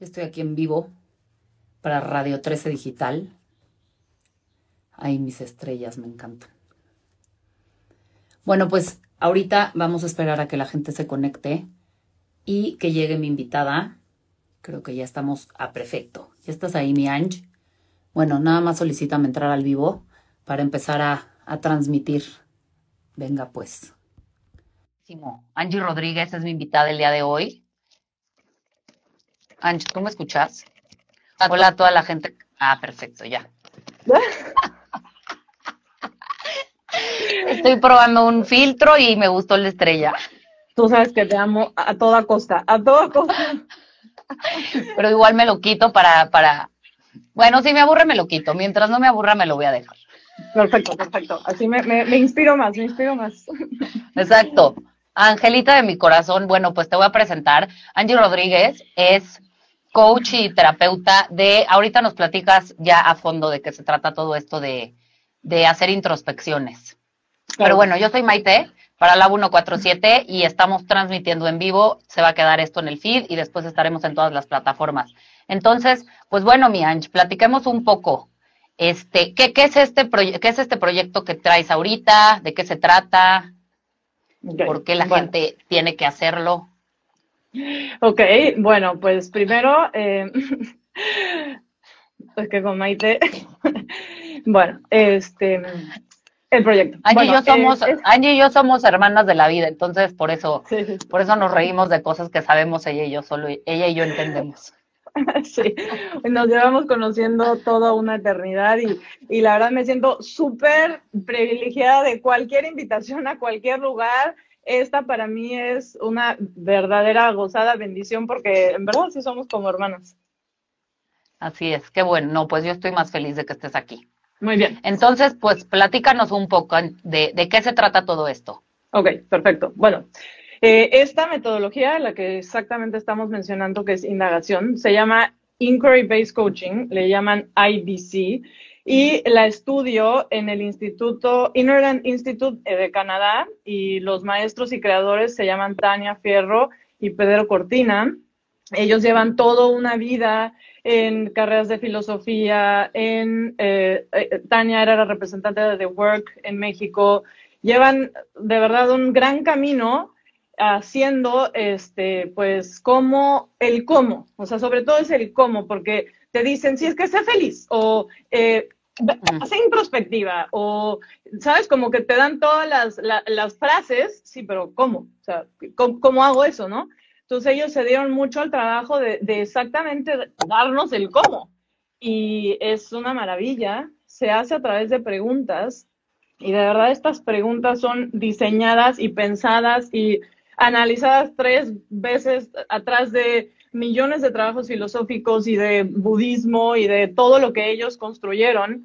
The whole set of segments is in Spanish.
Estoy aquí en vivo para Radio 13 Digital. Ahí mis estrellas, me encantan. Bueno, pues ahorita vamos a esperar a que la gente se conecte y que llegue mi invitada. Creo que ya estamos a perfecto. ¿Ya estás ahí, mi Ange? Bueno, nada más solicítame entrar al vivo para empezar a, transmitir. Venga, pues. Angie Rodríguez es mi invitada el día de hoy. Angie, ¿tú me escuchas? Hola a toda la gente. Ah, perfecto, ya. Estoy probando un filtro y me gustó la estrella. Tú sabes que te amo a toda costa, a toda costa. Pero igual me lo quito para, para. Bueno, si me aburre, me lo quito. Mientras no me aburra, me lo voy a dejar. Perfecto, perfecto. Así me, me inspiro más, me inspiro más. Exacto. Angelita de mi corazón, bueno, pues te voy a presentar. Angie Rodríguez es coach y terapeuta de, ahorita nos platicas ya a fondo de qué se trata todo esto de, hacer introspecciones. Pero bueno, yo soy Maite para la 147 y estamos transmitiendo en vivo. Se va a quedar esto en el feed y después estaremos en todas las plataformas. Entonces, pues bueno, mi Ange, platiquemos un poco. Este, ¿qué, qué es este qué es este proyecto que traes ahorita? ¿De qué se trata? ¿Por qué la gente tiene que hacerlo? Ok, bueno, pues primero, eh, es que con Maite, bueno, este, el proyecto. Angie, y yo somos, Angie y yo somos hermanas de la vida, entonces por eso, por eso nos reímos de cosas que sabemos ella y yo solo, ella y yo entendemos. Sí, nos llevamos conociendo toda una eternidad y, y la verdad me siento súper privilegiada de cualquier invitación a cualquier lugar esta para mí es una verdadera gozada bendición porque en verdad sí somos como hermanas. Así es, qué bueno. No, pues yo estoy más feliz de que estés aquí. Muy bien. Entonces, pues platícanos un poco de, de qué se trata todo esto. Ok, perfecto. Bueno, eh, esta metodología, la que exactamente estamos mencionando, que es indagación, se llama Inquiry Based Coaching, le llaman IBC, y la estudio en el Instituto, Innerland Institute eh, de Canadá, y los maestros y creadores se llaman Tania Fierro y Pedro Cortina. Ellos llevan toda una vida en carreras de filosofía, en eh, eh, Tania era la representante de The Work en México. Llevan de verdad un gran camino haciendo este pues como el cómo, o sea, sobre todo es el cómo, porque te dicen si es que sé feliz o hace introspectiva o, ¿sabes? Como que te dan todas las, las frases, sí, pero ¿cómo? O sea, ¿cómo, hago eso, no? Entonces ellos se dieron mucho al trabajo de, de, exactamente darnos el cómo. Y es una maravilla, se hace a través de preguntas y de verdad estas preguntas son diseñadas y pensadas y analizadas tres veces atrás de millones de trabajos filosóficos y de budismo y de todo lo que ellos construyeron.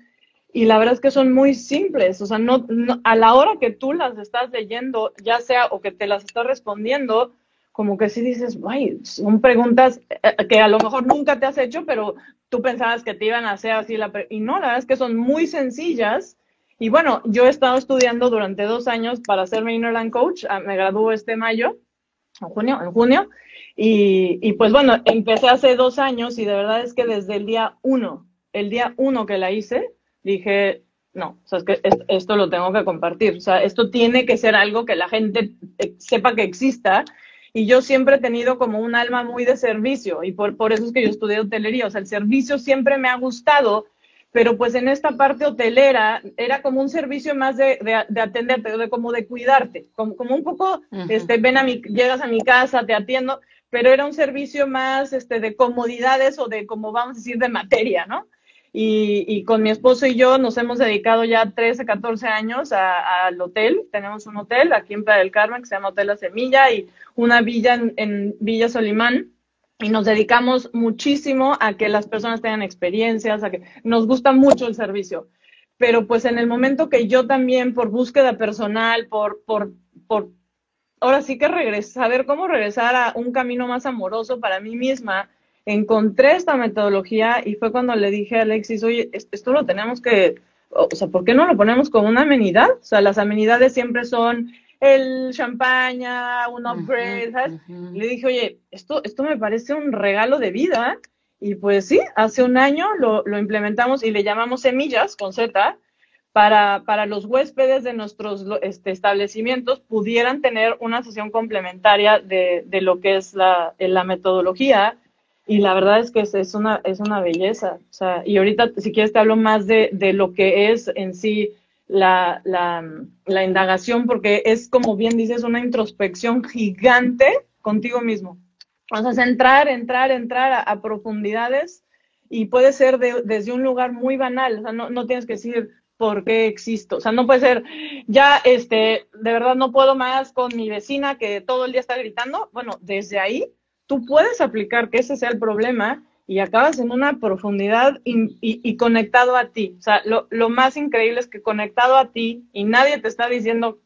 Y la verdad es que son muy simples, o sea, no, a la hora que tú las estás leyendo, ya sea o que te las estás respondiendo, como que sí dices, ay, son preguntas eh, que a lo mejor nunca te has hecho, pero tú pensabas que te iban a hacer así la y no, la verdad es que son muy sencillas. Y bueno, yo he estado estudiando durante dos años para hacerme Innerland Coach, ah, me graduó este mayo, en junio, en junio, y, pues bueno, empecé hace dos años y de verdad es que desde el día uno, el día uno que la hice, dije, no, o sea, es que esto, lo tengo que compartir. O sea, esto tiene que ser algo que la gente eh, sepa que exista. Y yo siempre he tenido como un alma muy de servicio y por, por eso es que yo estudié hotelería. O sea, el servicio siempre me ha gustado, pero pues en esta parte hotelera era como un servicio más de, de, atenderte, de como de cuidarte, como, como un poco, este, ven a mi, llegas a mi casa, te atiendo, pero era un servicio más este, de comodidades o de, como vamos a decir, de materia, ¿no? Y, y con mi esposo y yo nos hemos dedicado ya 13, 14 años al hotel. Tenemos un hotel aquí en Playa del Carmen que se llama Hotel La Semilla y una villa en, en Villa Solimán y nos dedicamos muchísimo a que las personas tengan experiencias, a que nos gusta mucho el servicio. Pero pues en el momento que yo también por búsqueda personal, por, por, por ahora sí que regresar, saber cómo regresar a un camino más amoroso para mí misma, encontré esta metodología y fue cuando le dije a Alexis, oye, esto lo tenemos que, o sea, ¿por qué no lo ponemos como una amenidad? O sea, las amenidades siempre son el champaña, un upgrade, ¿sabes? Le dije, oye, esto, esto me parece un regalo de vida. Y pues sí, hace un año lo, lo implementamos y le llamamos semillas con Z para, para los huéspedes de nuestros este, establecimientos pudieran tener una sesión complementaria de, de lo que es la, la, metodología. Y la verdad es que es, una, es una belleza. O sea, y ahorita, si quieres, te hablo más de, de lo que es en sí la, la, la, indagación, porque es, como bien dices, una introspección gigante contigo mismo. O sea, entrar, entrar, entrar a, profundidades y puede ser desde un lugar muy banal. O sea, no, no tienes que decir, por qué existo. O sea, no puede ser, ya, este, de verdad no puedo más con mi vecina que todo el día está gritando. Bueno, desde ahí tú puedes aplicar que ese sea el problema y acabas en una profundidad y, conectado a ti. O sea, lo, lo, más increíble es que conectado a ti y nadie te está diciendo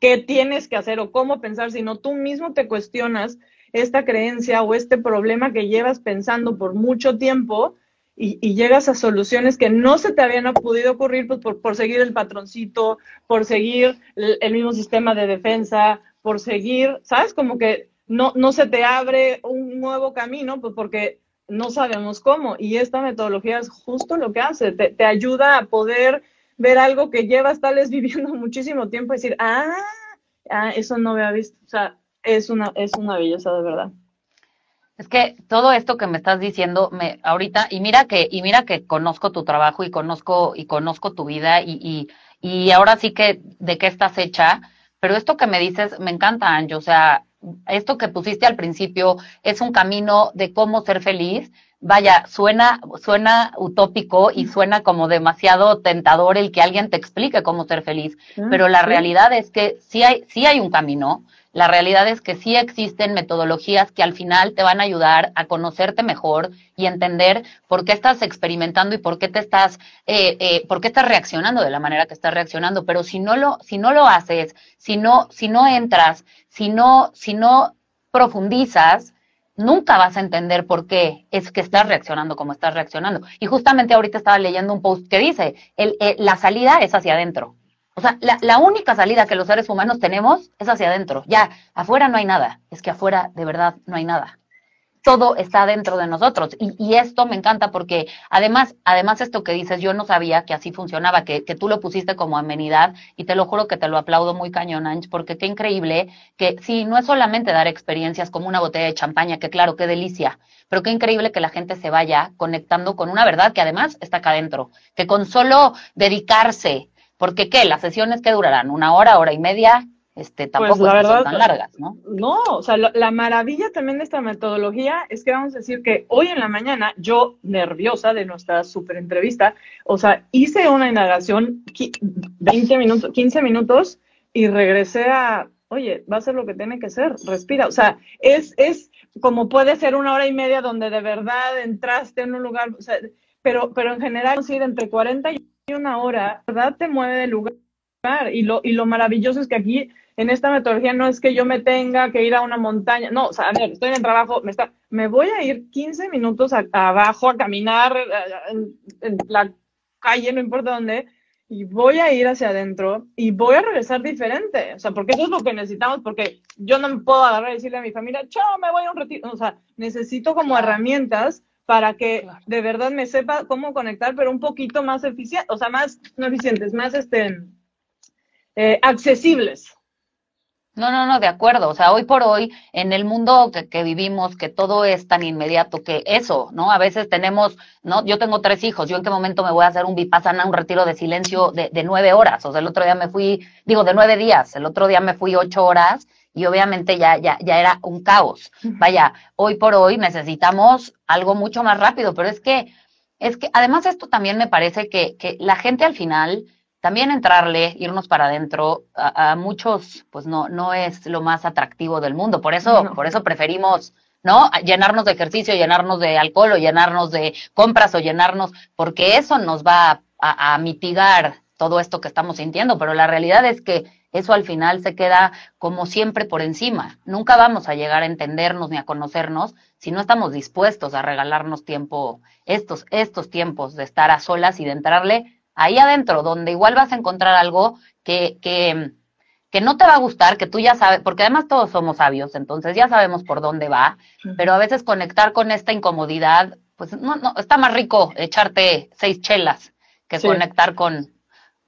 qué tienes que hacer o cómo pensar, sino tú mismo te cuestionas esta creencia o este problema que llevas pensando por mucho tiempo y, llegas a soluciones que no se te habían podido ocurrir pues, por, seguir el patroncito, por seguir el, mismo sistema de defensa, por seguir, ¿sabes? Como que no, no se te abre un nuevo camino, pues porque no sabemos cómo. Y esta metodología es justo lo que hace, te, te ayuda a poder ver algo que llevas tal vez viviendo muchísimo tiempo y decir, ah, ah, eso no había visto. O sea, es una, es una belleza de verdad. Es que todo esto que me estás diciendo, me, ahorita, y mira que, y mira que conozco tu trabajo y conozco, y conozco tu vida, y, y, y ahora sí que de qué estás hecha, pero esto que me dices me encanta, Anjo, o sea, esto que pusiste al principio es un camino de cómo ser feliz. Vaya, suena, suena utópico y suena como demasiado tentador el que alguien te explique cómo ser feliz, ah, pero la realidad es que sí hay, sí hay un camino, la realidad es que sí existen metodologías que al final te van a ayudar a conocerte mejor y entender por qué estás experimentando y por qué te estás, eh, eh, por qué estás reaccionando de la manera que estás reaccionando. Pero si no lo, si no lo haces, si no, si no entras, si no, si no profundizas, nunca vas a entender por qué es que estás reaccionando como estás reaccionando. Y justamente ahorita estaba leyendo un post que dice, el, eh, la salida es hacia adentro. O sea, la, la, única salida que los seres humanos tenemos es hacia adentro. Ya, afuera no hay nada. Es que afuera de verdad no hay nada. Todo está dentro de nosotros. Y, y esto me encanta porque además, además esto que dices, yo no sabía que así funcionaba, que, que, tú lo pusiste como amenidad y te lo juro que te lo aplaudo muy cañón, Ange, porque qué increíble que sí, no es solamente dar experiencias como una botella de champaña, que claro, qué delicia, pero qué increíble que la gente se vaya conectando con una verdad que además está acá adentro, que con solo dedicarse porque, ¿qué? Las sesiones que durarán una hora, hora y media, este, pues, tampoco son tan largas, ¿no? No, o sea, la maravilla también de esta metodología es que vamos a decir que hoy en la mañana, yo nerviosa de nuestra super entrevista, o sea, hice una indagación 20 minutos, 15 minutos y regresé a, oye, va a ser lo que tiene que ser, respira. O sea, es, es como puede ser una hora y media donde de verdad entraste en un lugar, o sea, pero, pero en general, sí, entre 40 y una hora, ¿verdad? Te mueve de lugar. Y lo, y lo maravilloso es que aquí, en esta metodología, no es que yo me tenga que ir a una montaña. No, o sea, a ver, estoy en el trabajo, me, está, me voy a ir 15 minutos abajo a caminar eh, en, la calle, no importa dónde, y voy a ir hacia adentro y voy a regresar diferente. O sea, porque eso es lo que necesitamos, porque yo no me puedo agarrar y decirle a mi familia, chao, me voy a un retiro. O sea, necesito como herramientas para que de verdad me sepa cómo conectar, pero un poquito más eficiente, o sea, más, no eficientes, más este, eh, accesibles. No, no, no, de acuerdo. O sea, hoy por hoy, en el mundo que, vivimos, que todo es tan inmediato, que eso, ¿no? A veces tenemos, ¿no? Yo tengo tres hijos, ¿yo en qué momento me voy a hacer un vipassana, un retiro de silencio de, de nueve horas? O sea, el otro día me fui, digo, de nueve días, el otro día me fui ocho horas y obviamente ya, ya, ya era un caos. Vaya, hoy por hoy necesitamos algo mucho más rápido, pero es que, es que además esto también me parece que, que la gente al final, también entrarle, irnos para adentro, a, muchos, pues no, no es lo más atractivo del mundo. Por eso, por eso preferimos, ¿no? Llenarnos de ejercicio, llenarnos de alcohol o llenarnos de compras o llenarnos, porque eso nos va a, a mitigar todo esto que estamos sintiendo. Pero la realidad es que eso al final se queda como siempre por encima. Nunca vamos a llegar a entendernos ni a conocernos si no estamos dispuestos a regalarnos tiempo, estos, estos tiempos de estar a solas y de entrarle ahí adentro, donde igual vas a encontrar algo que, que, que no te va a gustar, que tú ya sabes, porque además todos somos sabios, entonces ya sabemos por dónde va, pero a veces conectar con esta incomodidad, pues no, no, está más rico echarte seis chelas que conectar con,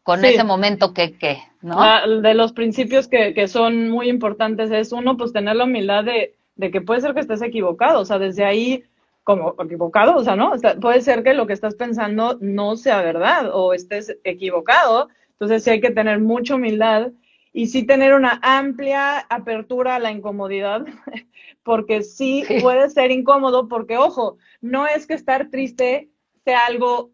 con ese momento que, que ¿no? Ah, de los principios que, que son muy importantes es uno, pues tener la humildad de, de que puede ser que estés equivocado, o sea, desde ahí como equivocado, o sea, ¿no? puede ser que lo que estás pensando no sea verdad o estés equivocado, entonces sí hay que tener mucha humildad y sí tener una amplia apertura a la incomodidad, porque sí, puede ser incómodo, porque ojo, no es que estar triste sea algo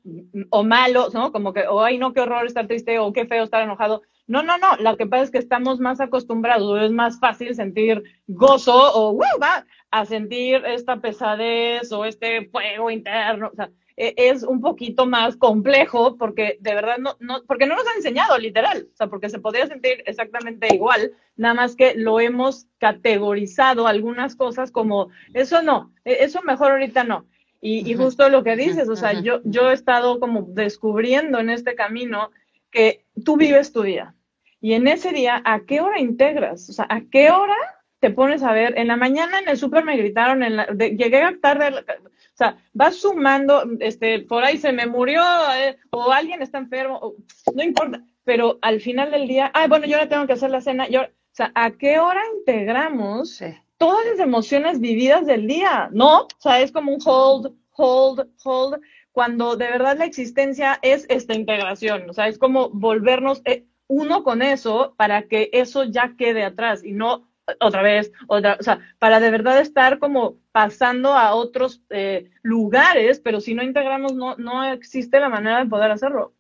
o malo, ¿no? Como que, o ay, no, qué horror estar triste, o qué feo estar enojado. No, no, no, lo que pasa es que estamos más acostumbrados, es más fácil sentir gozo o, va, a sentir esta pesadez o este fuego interno, o sea, e, es un poquito más complejo porque de verdad no, no, porque no nos han enseñado literal, o sea, porque se podría sentir exactamente igual, nada más que lo hemos categorizado algunas cosas como eso no, e, eso mejor ahorita no. Y, y justo lo que dices, o sea, yo, yo he estado como descubriendo en este camino que tú vives tu día. Y en ese día, ¿a qué hora integras? O sea, ¿a qué hora te pones a ver? En la mañana en el súper me gritaron, en la, llegué tarde, o sea, vas sumando, este, por ahí se me murió, eh, o alguien está enfermo, no importa, pero al final del día, ah, bueno, yo ahora tengo que hacer la cena, yo, o sea, ¿a qué hora integramos todas las emociones vividas del día? No, o sea, es como un hold, hold, hold, cuando de verdad la existencia es esta integración, o sea, es como volvernos eh, uno con eso para que eso ya quede atrás y no otra vez, otra, o sea, para de verdad estar como pasando a otros eh, lugares, pero si no integramos, no, no existe la manera de poder hacerlo.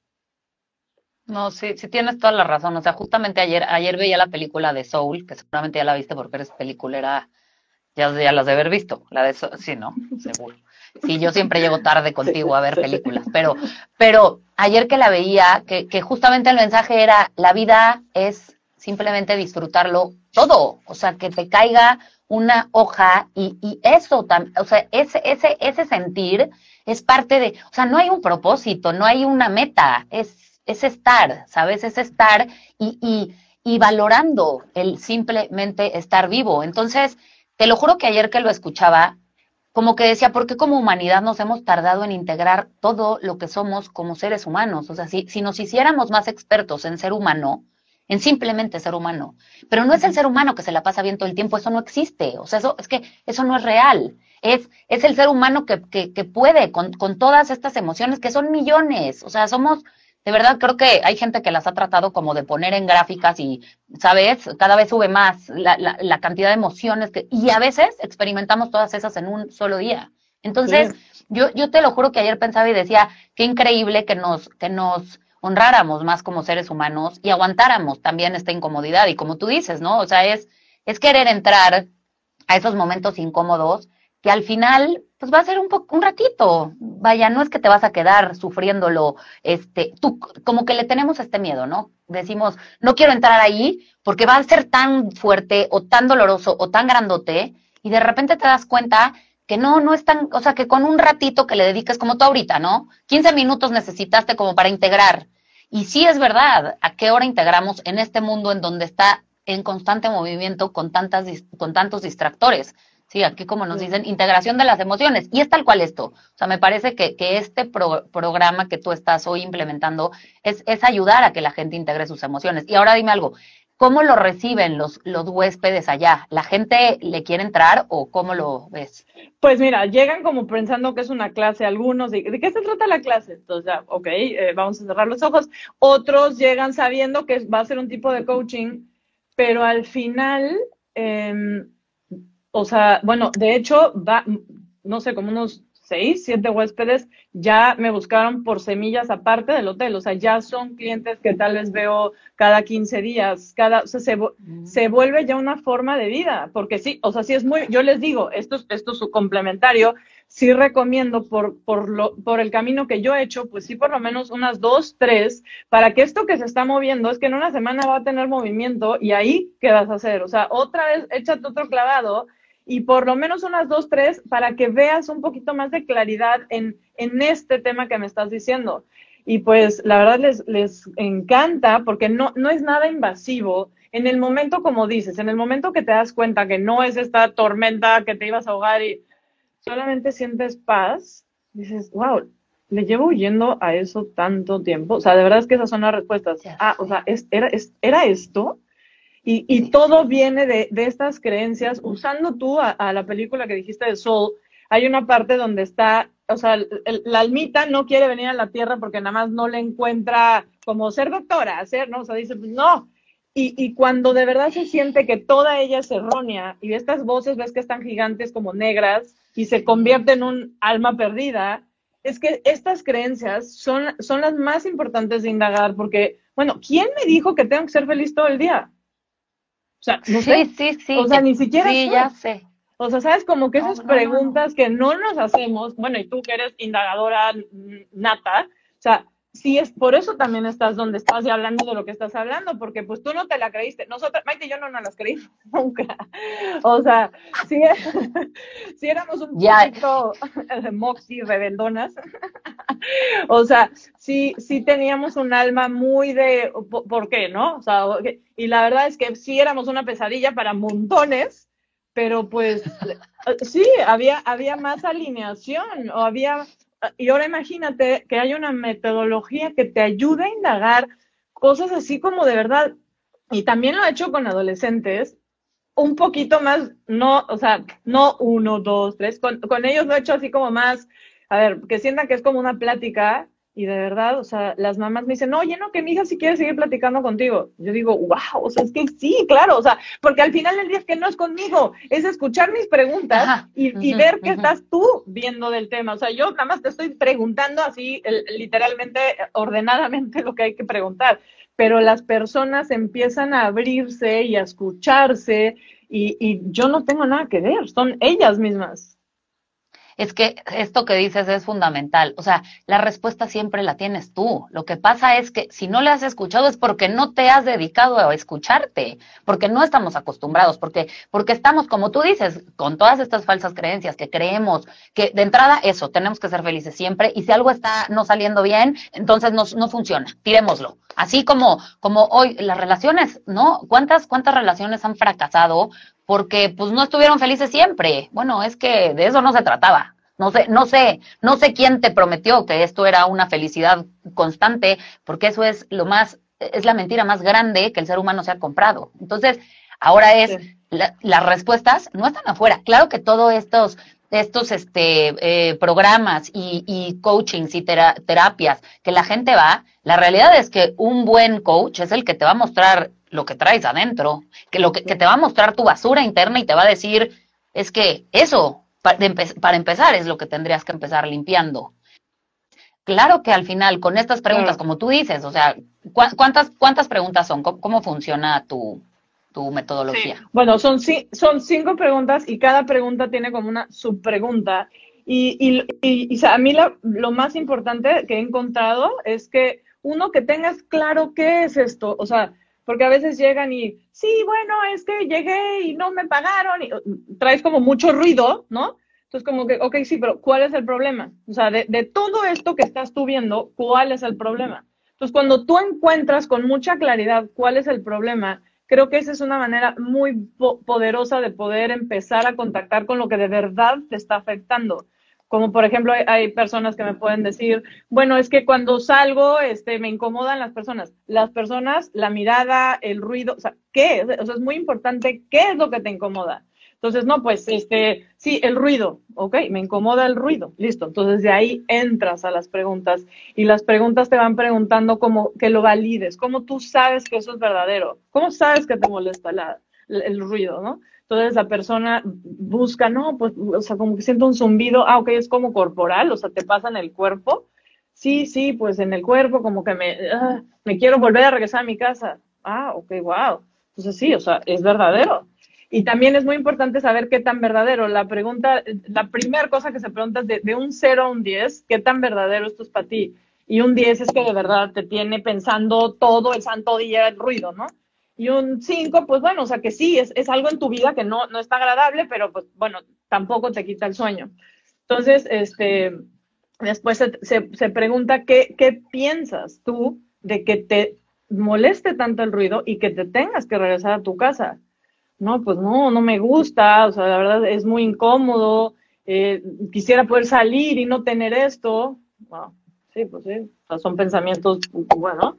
No, sí, sí tienes toda la razón. O sea, justamente ayer, ayer veía la película de Soul, que seguramente ya la viste porque eres peliculera, ya, ya las de haber visto. La de Soul, sí, ¿no? Seguro. Sí, yo siempre llego tarde contigo a ver películas, pero, pero ayer que la veía, que, que justamente el mensaje era, la vida es simplemente disfrutarlo todo, o sea, que te caiga una hoja y, y eso, o sea, ese, ese, ese sentir es parte de, o sea, no hay un propósito, no hay una meta, es, es estar, ¿sabes? Es estar y, y, y valorando el simplemente estar vivo. Entonces, te lo juro que ayer que lo escuchaba, como que decía, ¿por qué como humanidad nos hemos tardado en integrar todo lo que somos como seres humanos? O sea, si, si nos hiciéramos más expertos en ser humano, en simplemente ser humano. Pero no es el ser humano que se la pasa bien todo el tiempo, eso no existe. O sea, eso es que eso no es real. Es, es el ser humano que, que, que puede con, con, todas estas emociones, que son millones. O sea, somos, de verdad, creo que hay gente que las ha tratado como de poner en gráficas y, ¿sabes? Cada vez sube más la, la, la cantidad de emociones que, y a veces experimentamos todas esas en un solo día. Entonces, sí. yo, yo te lo juro que ayer pensaba y decía, qué increíble que nos, que nos honráramos más como seres humanos y aguantáramos también esta incomodidad. Y como tú dices, ¿no? O sea, es, es querer entrar a esos momentos incómodos que al final, pues va a ser un poco, un ratito. Vaya, no es que te vas a quedar sufriéndolo, este, tú, como que le tenemos este miedo, ¿no? Decimos, no quiero entrar ahí porque va a ser tan fuerte o tan doloroso o tan grandote y de repente te das cuenta que no, no es tan, o sea, que con un ratito que le dediques como tú ahorita, ¿no? 15 minutos necesitaste como para integrar y sí es verdad, ¿a qué hora integramos en este mundo en donde está en constante movimiento con, tantas, con tantos distractores? Sí, aquí como nos dicen, integración de las emociones. Y es tal cual esto. O sea, me parece que, que este pro, programa que tú estás hoy implementando es, es ayudar a que la gente integre sus emociones. Y ahora dime algo, ¿Cómo lo reciben los, los huéspedes allá? ¿La gente le quiere entrar o cómo lo ves? Pues mira, llegan como pensando que es una clase algunos. ¿De, ¿de qué se trata la clase? Entonces ya, ok, eh, vamos a cerrar los ojos. Otros llegan sabiendo que va a ser un tipo de coaching, pero al final, eh, o sea, bueno, de hecho, va, no sé, como unos seis, siete huéspedes ya me buscaron por semillas aparte del hotel, o sea, ya son clientes que tal vez veo cada 15 días, cada, o sea, se, mm. se vuelve ya una forma de vida, porque sí, o sea, sí es muy, yo les digo, esto, esto es su complementario, sí recomiendo por, por, lo, por el camino que yo he hecho, pues sí por lo menos unas dos, tres, para que esto que se está moviendo es que en una semana va a tener movimiento y ahí, ¿qué vas a hacer? O sea, otra vez, échate otro clavado y por lo menos unas dos, tres, para que veas un poquito más de claridad en, en este tema que me estás diciendo. Y pues la verdad les, les encanta porque no, no es nada invasivo en el momento, como dices, en el momento que te das cuenta que no es esta tormenta que te ibas a ahogar y solamente sientes paz, dices, wow, le llevo huyendo a eso tanto tiempo. O sea, de verdad es que esas son las respuestas. Ah, o sea, era, era esto. Y, y, todo viene de, estas creencias. Usando tú a, la película que dijiste de Soul, hay una parte donde está, o sea, la almita no quiere venir a la tierra porque nada más no le encuentra como ser doctora, hacer, ¿no? O sea, dice, no, y, y, cuando de verdad se siente que toda ella es errónea y estas voces ves que están gigantes como negras y se convierte en un alma perdida, es que estas creencias son, son las más importantes de indagar porque, bueno, ¿quién me dijo que tengo que ser feliz todo el día? O sea, no sí, sí, sí. O sea, ni siquiera. Sí, ya sé. O sea, sabes, como que esas preguntas que no nos hacemos, bueno, y tú que eres indagadora nata, o sea, sí es, por eso también estás donde estás y hablando de lo que estás hablando, porque pues tú no te la creíste. Nosotros, Maite y yo no nos las creímos nunca. O sea, si, si éramos un poquito moxie revendonas, o sea, sí, sí teníamos un alma muy de, ¿por qué, no? O sea, y la verdad es que sí éramos una pesadilla para montones, pero pues sí, había, había más alineación o había y ahora imagínate que hay una metodología que te ayuda a indagar cosas así como de verdad, y también lo he hecho con adolescentes, un poquito más, no, o sea, no uno, dos, tres, con, con ellos lo he hecho así como más, a ver, que sientan que es como una plática y de verdad, o sea, las mamás me dicen, oye, no, que mi hija sí quiere seguir platicando contigo. Yo digo, wow, o sea, es que sí, claro, o sea, porque al final del día es que no es conmigo, es escuchar mis preguntas y, ver qué estás tú viendo del tema. O sea, yo nada más te estoy preguntando así, literalmente, ordenadamente lo que hay que preguntar, pero las personas empiezan a abrirse y a escucharse y, y yo no tengo nada que ver, son ellas mismas es que esto que dices es fundamental. O sea, la respuesta siempre la tienes tú. Lo que pasa es que si no le has escuchado es porque no te has dedicado a escucharte, porque no estamos acostumbrados, porque, porque estamos, como tú dices, con todas estas falsas creencias que creemos que de entrada eso, tenemos que ser felices siempre y si algo está no saliendo bien, entonces no, no funciona, tirémoslo. Así como, como hoy las relaciones, ¿no? ¿Cuántas, cuántas relaciones han fracasado porque pues no estuvieron felices siempre. Bueno, es que de eso no se trataba. No sé, no sé, no sé quién te prometió que esto era una felicidad constante, porque eso es lo más, es la mentira más grande que el ser humano se ha comprado. Entonces, ahora es, las respuestas no están afuera. Claro que todos estos, estos este, eh, programas y, y, coachings y terapias que la gente va, la realidad es que un buen coach es el que te va a mostrar lo que traes adentro, que lo que, te va a mostrar tu basura interna y te va a decir, es que eso, para, empezar, es lo que tendrías que empezar limpiando. Claro que al final, con estas preguntas, como tú dices, o sea, ¿cuántas, cuántas preguntas son? ¿Cómo, funciona tu, tu metodología? Bueno, son, son cinco preguntas y cada pregunta tiene como una subpregunta. Y, y, y, a mí lo más importante que he encontrado es que uno, que tengas claro qué es esto. O sea, porque a veces llegan y, sí, bueno, es que llegué y no me pagaron, y traes como mucho ruido, ¿no? Entonces, como que, ok, sí, pero ¿cuál es el problema? O sea, de, de todo esto que estás tú viendo, ¿cuál es el problema? Entonces, cuando tú encuentras con mucha claridad cuál es el problema, creo que esa es una manera muy poderosa de poder empezar a contactar con lo que de verdad te está afectando. Como por ejemplo, hay, personas que me pueden decir, bueno, es que cuando salgo, este, me incomodan las personas. Las personas, la mirada, el ruido, o sea, ¿qué? O sea, es muy importante, ¿qué es lo que te incomoda? Entonces, no, pues, este, sí, el ruido, ok, me incomoda el ruido, listo. Entonces, de ahí entras a las preguntas y las preguntas te van preguntando como que lo valides, cómo tú sabes que eso es verdadero, cómo sabes que te molesta el ruido, ¿no? Entonces la persona busca, no, pues, o sea, como que siento un zumbido, ah, ok, es como corporal, o sea, te pasa en el cuerpo. Sí, sí, pues en el cuerpo, como que me, ah, me quiero volver a regresar a mi casa. Ah, ok, wow. Entonces sí, o sea, es verdadero. Y también es muy importante saber qué tan verdadero. La pregunta, la primera cosa que se pregunta es de, de un 0 a un 10, ¿qué tan verdadero esto es para ti? Y un 10 es que de verdad te tiene pensando todo el santo día el ruido, ¿no? Y un 5, pues bueno, o sea que sí, es, es algo en tu vida que no, no está agradable, pero pues bueno, tampoco te quita el sueño. Entonces, este, después se, se, pregunta ¿qué, qué piensas tú de que te moleste tanto el ruido y que te tengas que regresar a tu casa. No, pues no, no me gusta, o sea, la verdad es muy incómodo, eh, quisiera poder salir y no tener esto. sí, pues sí, son pensamientos, bueno.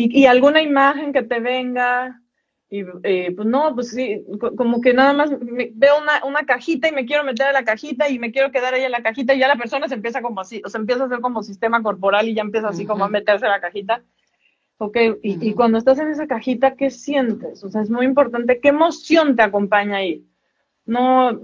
Y, y, alguna imagen que te venga, y eh, pues no, pues sí, como que nada más veo una, una, cajita y me quiero meter a la cajita y me quiero quedar ahí en la cajita y ya la persona se empieza como así, o sea, empieza a hacer como sistema corporal y ya empieza así como a meterse a la cajita. Ok, y, y, cuando estás en esa cajita, ¿qué sientes? O sea, es muy importante, ¿qué emoción te acompaña ahí? No,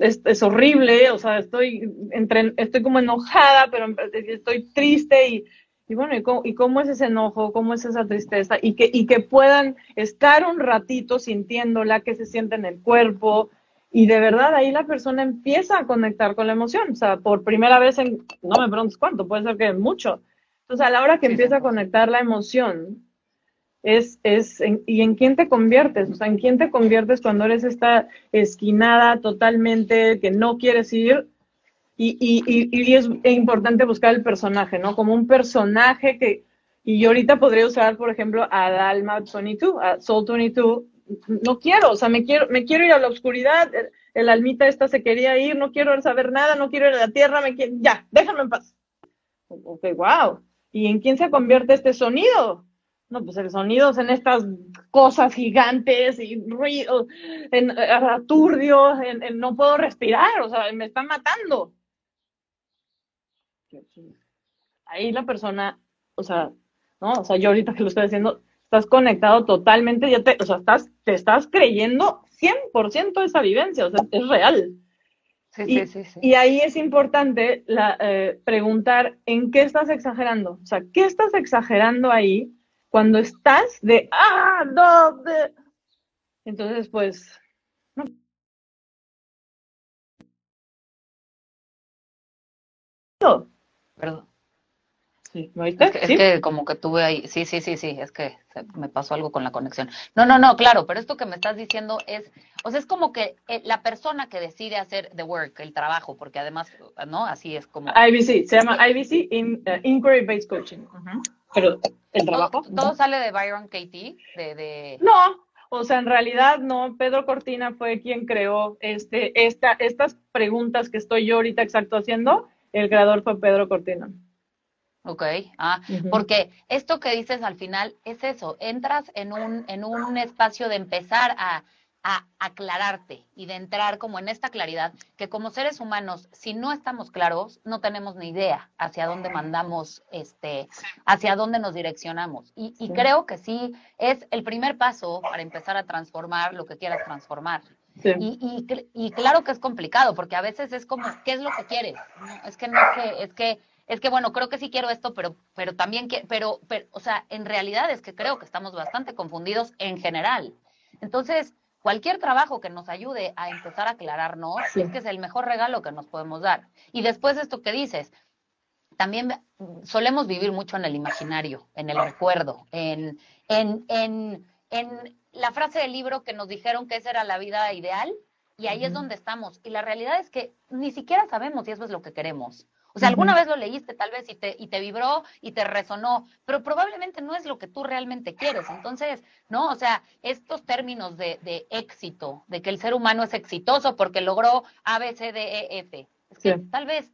es, es horrible, o sea, estoy, entre, estoy como enojada, pero estoy triste y y bueno, ¿y cómo, es ese enojo? ¿Cómo es esa tristeza? Y que, y que puedan estar un ratito sintiéndola, que se siente en el cuerpo. Y de verdad ahí la persona empieza a conectar con la emoción. O sea, por primera vez en, no me preguntes cuánto, puede ser que mucho. Entonces, a la hora que empieza a conectar la emoción, es, es y en quién te conviertes, o sea, en quién te conviertes cuando eres esta esquinada totalmente que no quieres ir y, y, y, es importante buscar el personaje, ¿no? Como un personaje que, y yo ahorita podría usar, por ejemplo, a Dalma 22, a Soul 22, no quiero, o sea, me quiero, me quiero ir a la oscuridad, el, almita esta se quería ir, no quiero saber nada, no quiero ir a la tierra, me quiero, ya, déjame en paz. Ok, wow. ¿Y en quién se convierte este sonido? No, pues el sonido es en estas cosas gigantes y ruido, en, aturdios, en, en, no puedo respirar, o sea, me están matando ahí la persona, o sea, ¿no? O sea, yo ahorita que lo estoy haciendo, estás conectado totalmente, ya te, o sea, estás, te estás creyendo 100% esa vivencia, o sea, es real. Sí, y, sí, sí, y, ahí es importante la, eh, preguntar en qué estás exagerando. O sea, ¿qué estás exagerando ahí cuando estás de, ah, no, de... Entonces, pues, no, Perdón. Sí, ¿me oíste? Es, que, es que, como que tuve ahí, sí, sí, sí, sí, es que me pasó algo con la conexión. No, no, no, claro, pero esto que me estás diciendo es, o sea, es como que eh, la persona que decide hacer the work, el trabajo, porque además, ¿no? Así es como. IBC, se llama IBC, in, uh, Inquiry Based Coaching. Pero el trabajo. ¿Todo, todo sale de Byron Katie? De, de... No, o sea, en realidad no, Pedro Cortina fue quien creó este, esta, estas preguntas que estoy yo ahorita exacto haciendo el creador fue Pedro Cortina. Ok, ah, porque esto que dices al final es eso, entras en un, en un espacio de empezar a, a aclararte y de entrar como en esta claridad, que como seres humanos, si no estamos claros, no tenemos ni idea hacia dónde mandamos, este, hacia dónde nos direccionamos. Y, y creo que sí es el primer paso para empezar a transformar lo que quieras transformar. Y, y, claro que es complicado, porque a veces es como, ¿qué es lo que quieres? es que no sé, es que, es que bueno, creo que sí quiero esto, pero, pero también, que, pero, pero, o sea, en realidad es que creo que estamos bastante confundidos en general. Entonces, cualquier trabajo que nos ayude a empezar a aclararnos es que es el mejor regalo que nos podemos dar. Y después de esto que dices, también solemos vivir mucho en el imaginario, en el recuerdo, en, en, en, en la frase del libro que nos dijeron que esa era la vida ideal y ahí es donde estamos. Y la realidad es que ni siquiera sabemos si eso es lo que queremos. O sea, alguna vez lo leíste tal vez y te, y te vibró y te resonó, pero probablemente no es lo que tú realmente quieres. Entonces, ¿no? O sea, estos términos de, de éxito, de que el ser humano es exitoso porque logró A, B, C, D, E, F. Es que tal vez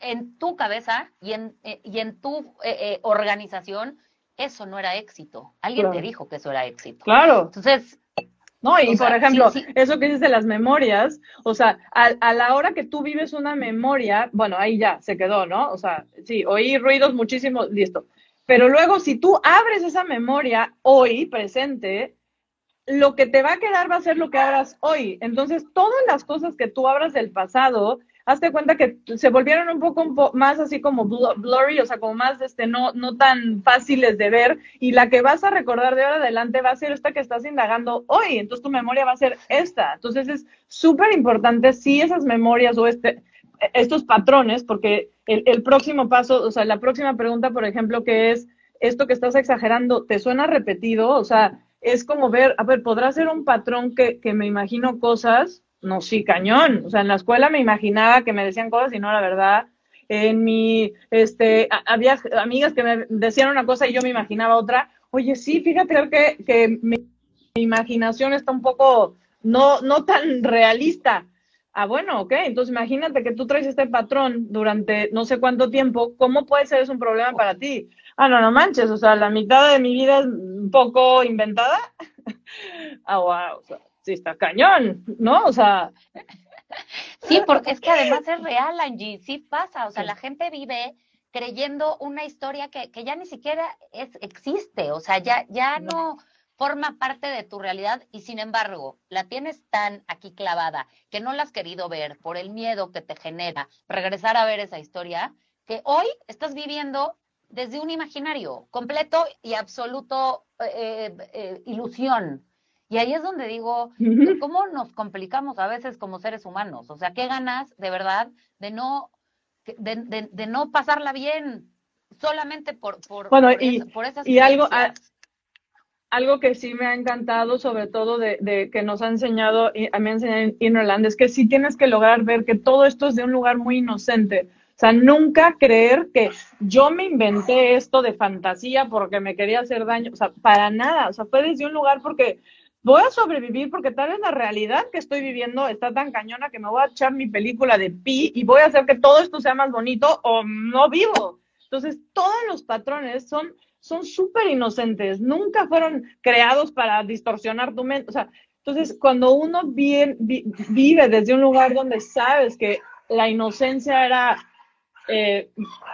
en tu cabeza y en, eh, y en tu eh, eh, organización eso no era éxito. Alguien te dijo que eso era éxito. Claro. Entonces, no, y por ejemplo, eso que dices de las memorias, o sea, a, la hora que tú vives una memoria, bueno, ahí ya se quedó, ¿no? O sea, sí, oí ruidos muchísimo, listo. Pero luego, si tú abres esa memoria hoy, presente, lo que te va a quedar va a ser lo que abras hoy. Entonces, todas las cosas que tú abras del pasado hazte cuenta que se volvieron un poco, más así como blurry, o sea, como más este, no, no tan fáciles de ver, y la que vas a recordar de ahora adelante va a ser esta que estás indagando hoy, entonces tu memoria va a ser esta. Entonces es súper importante si esas memorias o este, estos patrones, porque el, el próximo paso, o sea, la próxima pregunta, por ejemplo, que es, esto que estás exagerando, ¿te suena repetido? O sea, es como ver, a ver, ¿podrá ser un patrón que, que me imagino cosas? No, sí, cañón. O sea, en la escuela me imaginaba que me decían cosas y no la verdad. En mi, este, había amigas que me decían una cosa y yo me imaginaba otra. oye, sí, fíjate que, que mi, imaginación está un poco no, no tan realista. Ah, bueno, ok, entonces imagínate que tú traes este patrón durante no sé cuánto tiempo, ¿cómo puede ser eso un problema para ti? Ah, no, no manches, o sea, la mitad de mi vida es un poco inventada. ah, wow, o sea, sí está cañón, ¿no? O sea... Sí, porque es que además es real, Angie, sí pasa, o sea, la gente vive creyendo una historia que, que ya ni siquiera es, existe, o sea, ya, ya no forma parte de tu realidad y sin embargo la tienes tan aquí clavada que no la has querido ver por el miedo que te genera regresar a ver esa historia, que hoy estás viviendo desde un imaginario completo y absoluto eh, eh, ilusión. Y ahí es donde digo, ¿cómo nos complicamos a veces como seres humanos? O sea, qué ganas de verdad de no, de, de, no pasarla bien solamente por, por, bueno, y, esas y algo, algo que sí me ha encantado, sobre todo de, que nos ha enseñado, a mí en Innerland, es que sí tienes que lograr ver que todo esto es de un lugar muy inocente. O sea, nunca creer que yo me inventé esto de fantasía porque me quería hacer daño. O sea, para nada. O sea, fue desde un lugar porque voy a sobrevivir porque tal vez la realidad que estoy viviendo está tan cañona que me voy a echar mi película de pi y voy a hacer que todo esto sea más bonito o no vivo. Entonces, todos los patrones son son súper inocentes, nunca fueron creados para distorsionar tu mente. O sea, entonces, cuando uno vive, desde un lugar donde sabes que la inocencia era, eh,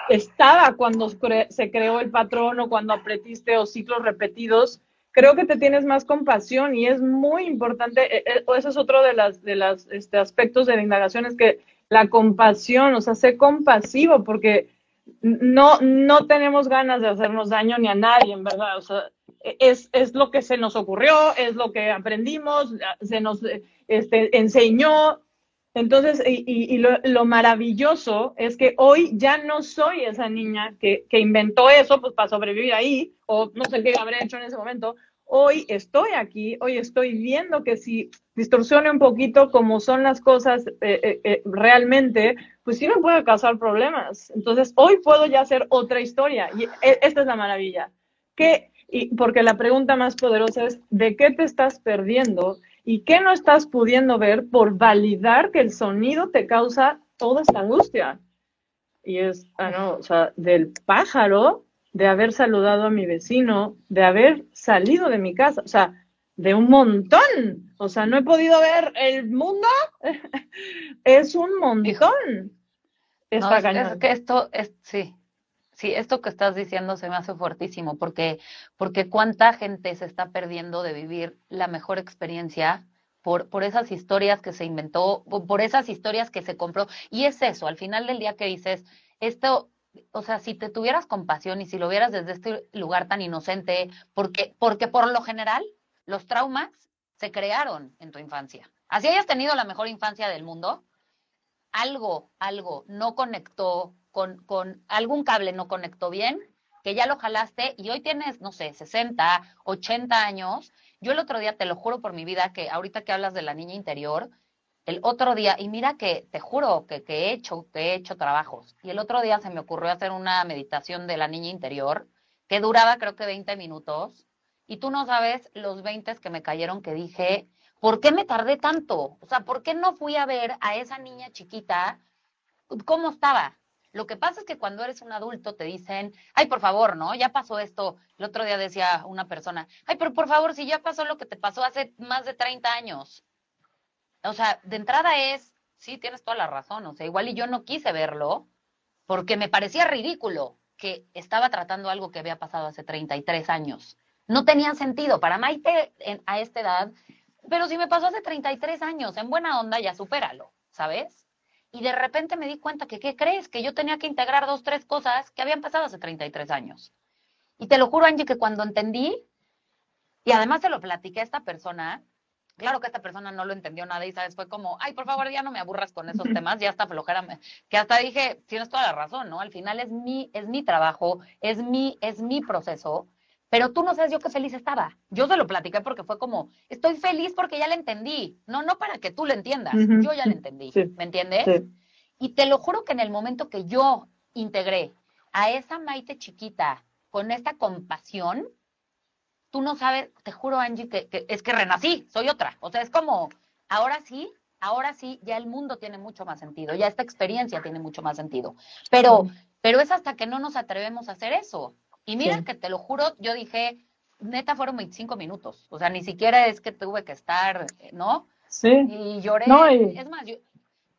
estaba cuando se creó el patrón o cuando apretiste o ciclos repetidos, creo que te tienes más compasión y es muy importante, eh, eh, ese es otro de los de las, este, aspectos de la indagación, es que la compasión, o sea, sé compasivo, porque no, no tenemos ganas de hacernos daño ni a nadie, en verdad. O sea, es, es lo que se nos ocurrió, es lo que aprendimos, se nos este, enseñó. Entonces, y, lo, lo, maravilloso es que hoy ya no soy esa niña que, que inventó eso pues, para sobrevivir ahí, o no sé qué habría hecho en ese momento hoy estoy aquí, hoy estoy viendo que si distorsione un poquito como son las cosas eh, eh, eh, realmente, pues sí me puede causar problemas. Entonces, hoy puedo ya hacer otra historia y e, esta es la maravilla. ¿Qué? Y porque la pregunta más poderosa es, ¿de qué te estás perdiendo? ¿Y qué no estás pudiendo ver por validar que el sonido te causa toda esta angustia? Y es, ah, no, o sea, del pájaro de haber saludado a mi vecino, de haber salido de mi casa, o sea, de un montón. O sea, no he podido ver el mundo. es un montón. es, que esto es, sí, sí, esto que estás diciendo se me hace fuertísimo, porque, porque cuánta gente se está perdiendo de vivir la mejor experiencia por, por esas historias que se inventó, por esas historias que se compró. Y es eso, al final del día que dices, esto o sea, si te tuvieras compasión y si lo vieras desde este lugar tan inocente, porque, porque por lo general los traumas se crearon en tu infancia. Así hayas tenido la mejor infancia del mundo, algo, algo no conectó con, con algún cable no conectó bien, que ya lo jalaste y hoy tienes, no sé, 60, 80 años. Yo el otro día, te lo juro por mi vida, que ahorita que hablas de la niña interior, el otro día, y mira que te juro que, he hecho, que he hecho trabajos, y el otro día se me ocurrió hacer una meditación de la niña interior, que duraba creo que 20 minutos, y tú no sabes los 20 que me cayeron que dije, ¿por qué me tardé tanto? O sea, ¿por qué no fui a ver a esa niña chiquita cómo estaba? Lo que pasa es que cuando eres un adulto te dicen, ay, por favor, ¿no? Ya pasó esto. El otro día decía una persona, ay, pero por favor, si ya pasó lo que te pasó hace más de 30 años o sea, de entrada es, sí, tienes toda la razón, o sea, igual y yo no quise verlo porque me parecía ridículo que estaba tratando algo que había pasado hace 33 años. No tenía sentido para Maite a esta edad, pero si me pasó hace 33 años, en buena onda ya supéralo, ¿sabes? Y de repente me di cuenta que, ¿qué crees? Que yo tenía que integrar dos, tres cosas que habían pasado hace 33 años. Y te lo juro, Angie, que cuando entendí, y además se lo platiqué a esta persona, Claro que esta persona no lo entendió nada y, ¿sabes? Fue como, ay, por favor, ya no me aburras con esos temas, ya está flojera. Que hasta dije, tienes toda la razón, ¿no? Al final es mi, es mi trabajo, es mi, es mi proceso, pero tú no sabes yo qué feliz estaba. Yo se lo platiqué porque fue como, estoy feliz porque ya le entendí. No, no para que tú lo entiendas, yo ya le entendí, ¿me entiendes? Y te lo juro que en el momento que yo integré a esa Maite chiquita con esta compasión, tú no sabes, te juro, Angie, que, es que renací, soy otra. O sea, es como, ahora sí, ahora sí, ya el mundo tiene mucho más sentido, ya esta experiencia tiene mucho más sentido. Pero, pero es hasta que no nos atrevemos a hacer eso. Y mira que te lo juro, yo dije, neta fueron 25 minutos. O sea, ni siquiera es que tuve que estar, ¿no? Sí. Y lloré. Es más, yo,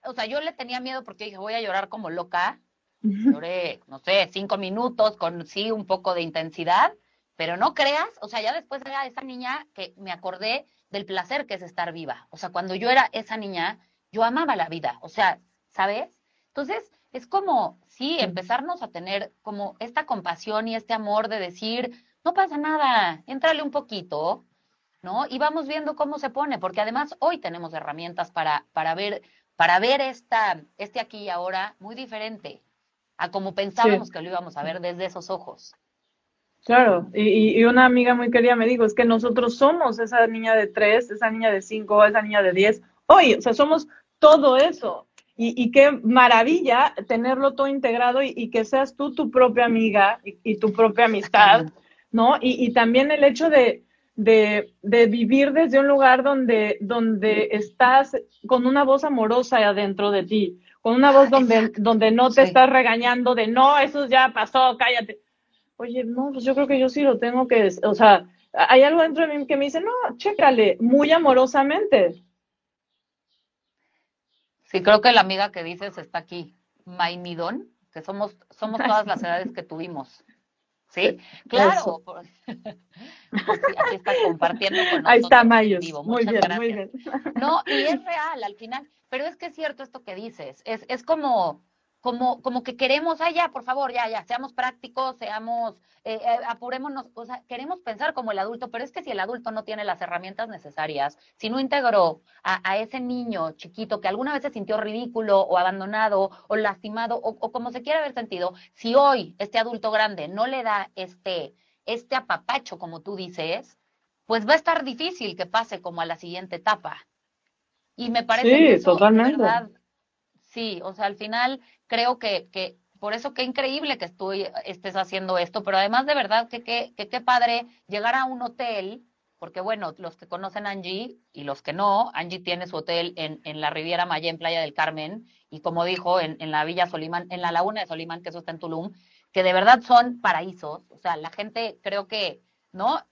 o sea, yo le tenía miedo porque dije, voy a llorar como loca. Lloré, no sé, cinco minutos con sí un poco de intensidad, pero no creas, o sea, ya después era esa niña que me acordé del placer que es estar viva. O sea, cuando yo era esa niña, yo amaba la vida, o sea, ¿sabes? Entonces, es como, sí, empezarnos a tener como esta compasión y este amor de decir, no pasa nada, entrale un poquito, ¿no? Y vamos viendo cómo se pone, porque además hoy tenemos herramientas para, para ver, para ver esta, este aquí y ahora muy diferente a como pensábamos que lo íbamos a ver desde esos ojos. Claro, y, y, una amiga muy querida me dijo, es que nosotros somos esa niña de tres, esa niña de cinco, esa niña de diez, hoy, o sea, somos todo eso. Y, y qué maravilla tenerlo todo integrado y, que seas tú tu propia amiga y, tu propia amistad, ¿no? Y, también el hecho de, de, de, vivir desde un lugar donde, donde estás con una voz amorosa adentro de ti, con una voz donde, donde no te estás regañando de no, eso ya pasó, cállate. Oye, no, pues yo creo que yo sí lo tengo que, o sea, hay algo dentro de mí que me dice, no, chécale, muy amorosamente. Sí, creo que la amiga que dices está aquí, Maimidón, que somos, somos todas las edades que tuvimos. ¿Sí? Claro. aquí está compartiendo con nosotros. Ahí está Mayos. Muy bien, muy bien. No, y es real al final, pero es que es cierto esto que dices, es, es como, como, como que queremos, ah, ya, por favor, ya, ya, seamos prácticos, seamos, eh, eh, apurémonos, o sea, queremos pensar como el adulto, pero es que si el adulto no tiene las herramientas necesarias, si no integró a, ese niño chiquito que alguna vez se sintió ridículo o abandonado o lastimado o, como se quiera haber sentido, si hoy este adulto grande no le da este, este apapacho, como tú dices, pues va a estar difícil que pase como a la siguiente etapa. Y me parece que eso, totalmente. Sí, o sea, al final creo que, que por eso qué increíble que estoy, estés haciendo esto, pero además de verdad que qué padre llegar a un hotel, porque bueno, los que conocen a Angie y los que no, Angie tiene su hotel en, en la Riviera Maya, en Playa del Carmen, y como dijo, en, en, la Villa Solimán, en la Laguna de Solimán, que eso está en Tulum, que de verdad son paraísos, o sea, la gente creo que, ¿no?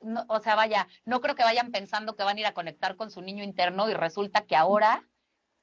no o sea, vaya, no creo que vayan pensando que van a ir a conectar con su niño interno y resulta que ahora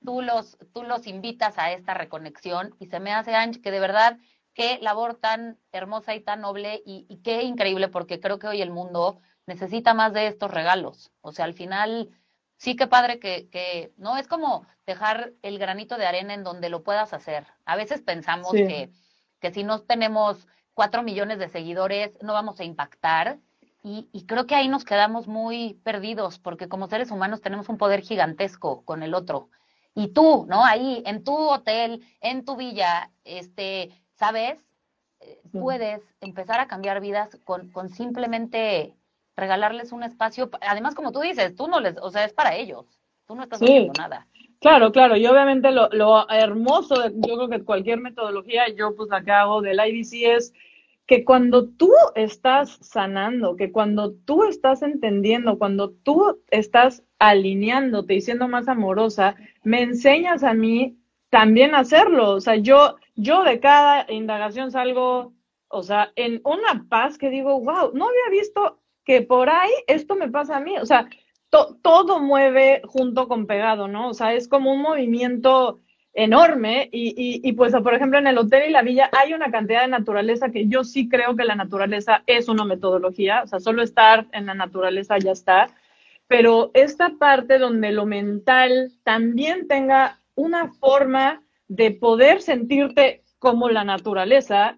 tú los, tú los invitas a esta reconexión y se me hace, Ange, que de verdad, qué labor tan hermosa y tan noble y, qué increíble, porque creo que hoy el mundo necesita más de estos regalos. O sea, al final, sí que padre que, que, no, es como dejar el granito de arena en donde lo puedas hacer. A veces pensamos que, que si no tenemos cuatro millones de seguidores, no vamos a impactar. Y, y, creo que ahí nos quedamos muy perdidos, porque como seres humanos tenemos un poder gigantesco con el otro. Y tú, ¿no? Ahí, en tu hotel, en tu villa, este, ¿sabes? Eh, puedes empezar a cambiar vidas con, con simplemente regalarles un espacio. Además, como tú dices, tú no les, o sea, es para ellos. Tú no estás haciendo nada. Claro, claro, y obviamente lo, lo hermoso de, yo creo que cualquier metodología, yo pues la que hago del IDC es que cuando tú estás sanando, que cuando tú estás entendiendo, cuando tú estás alineándote y siendo más amorosa, me enseñas a mí también a hacerlo. O sea, yo, yo de cada indagación salgo, o sea, en una paz que digo, wow, no había visto que por ahí esto me pasa a mí. O sea, todo mueve junto con pegado, ¿no? O sea, es como un movimiento enorme y, y, pues por ejemplo en el hotel y la villa hay una cantidad de naturaleza que yo sí creo que la naturaleza es una metodología, o sea, solo estar en la naturaleza ya está, pero esta parte donde lo mental también tenga una forma de poder sentirte como la naturaleza,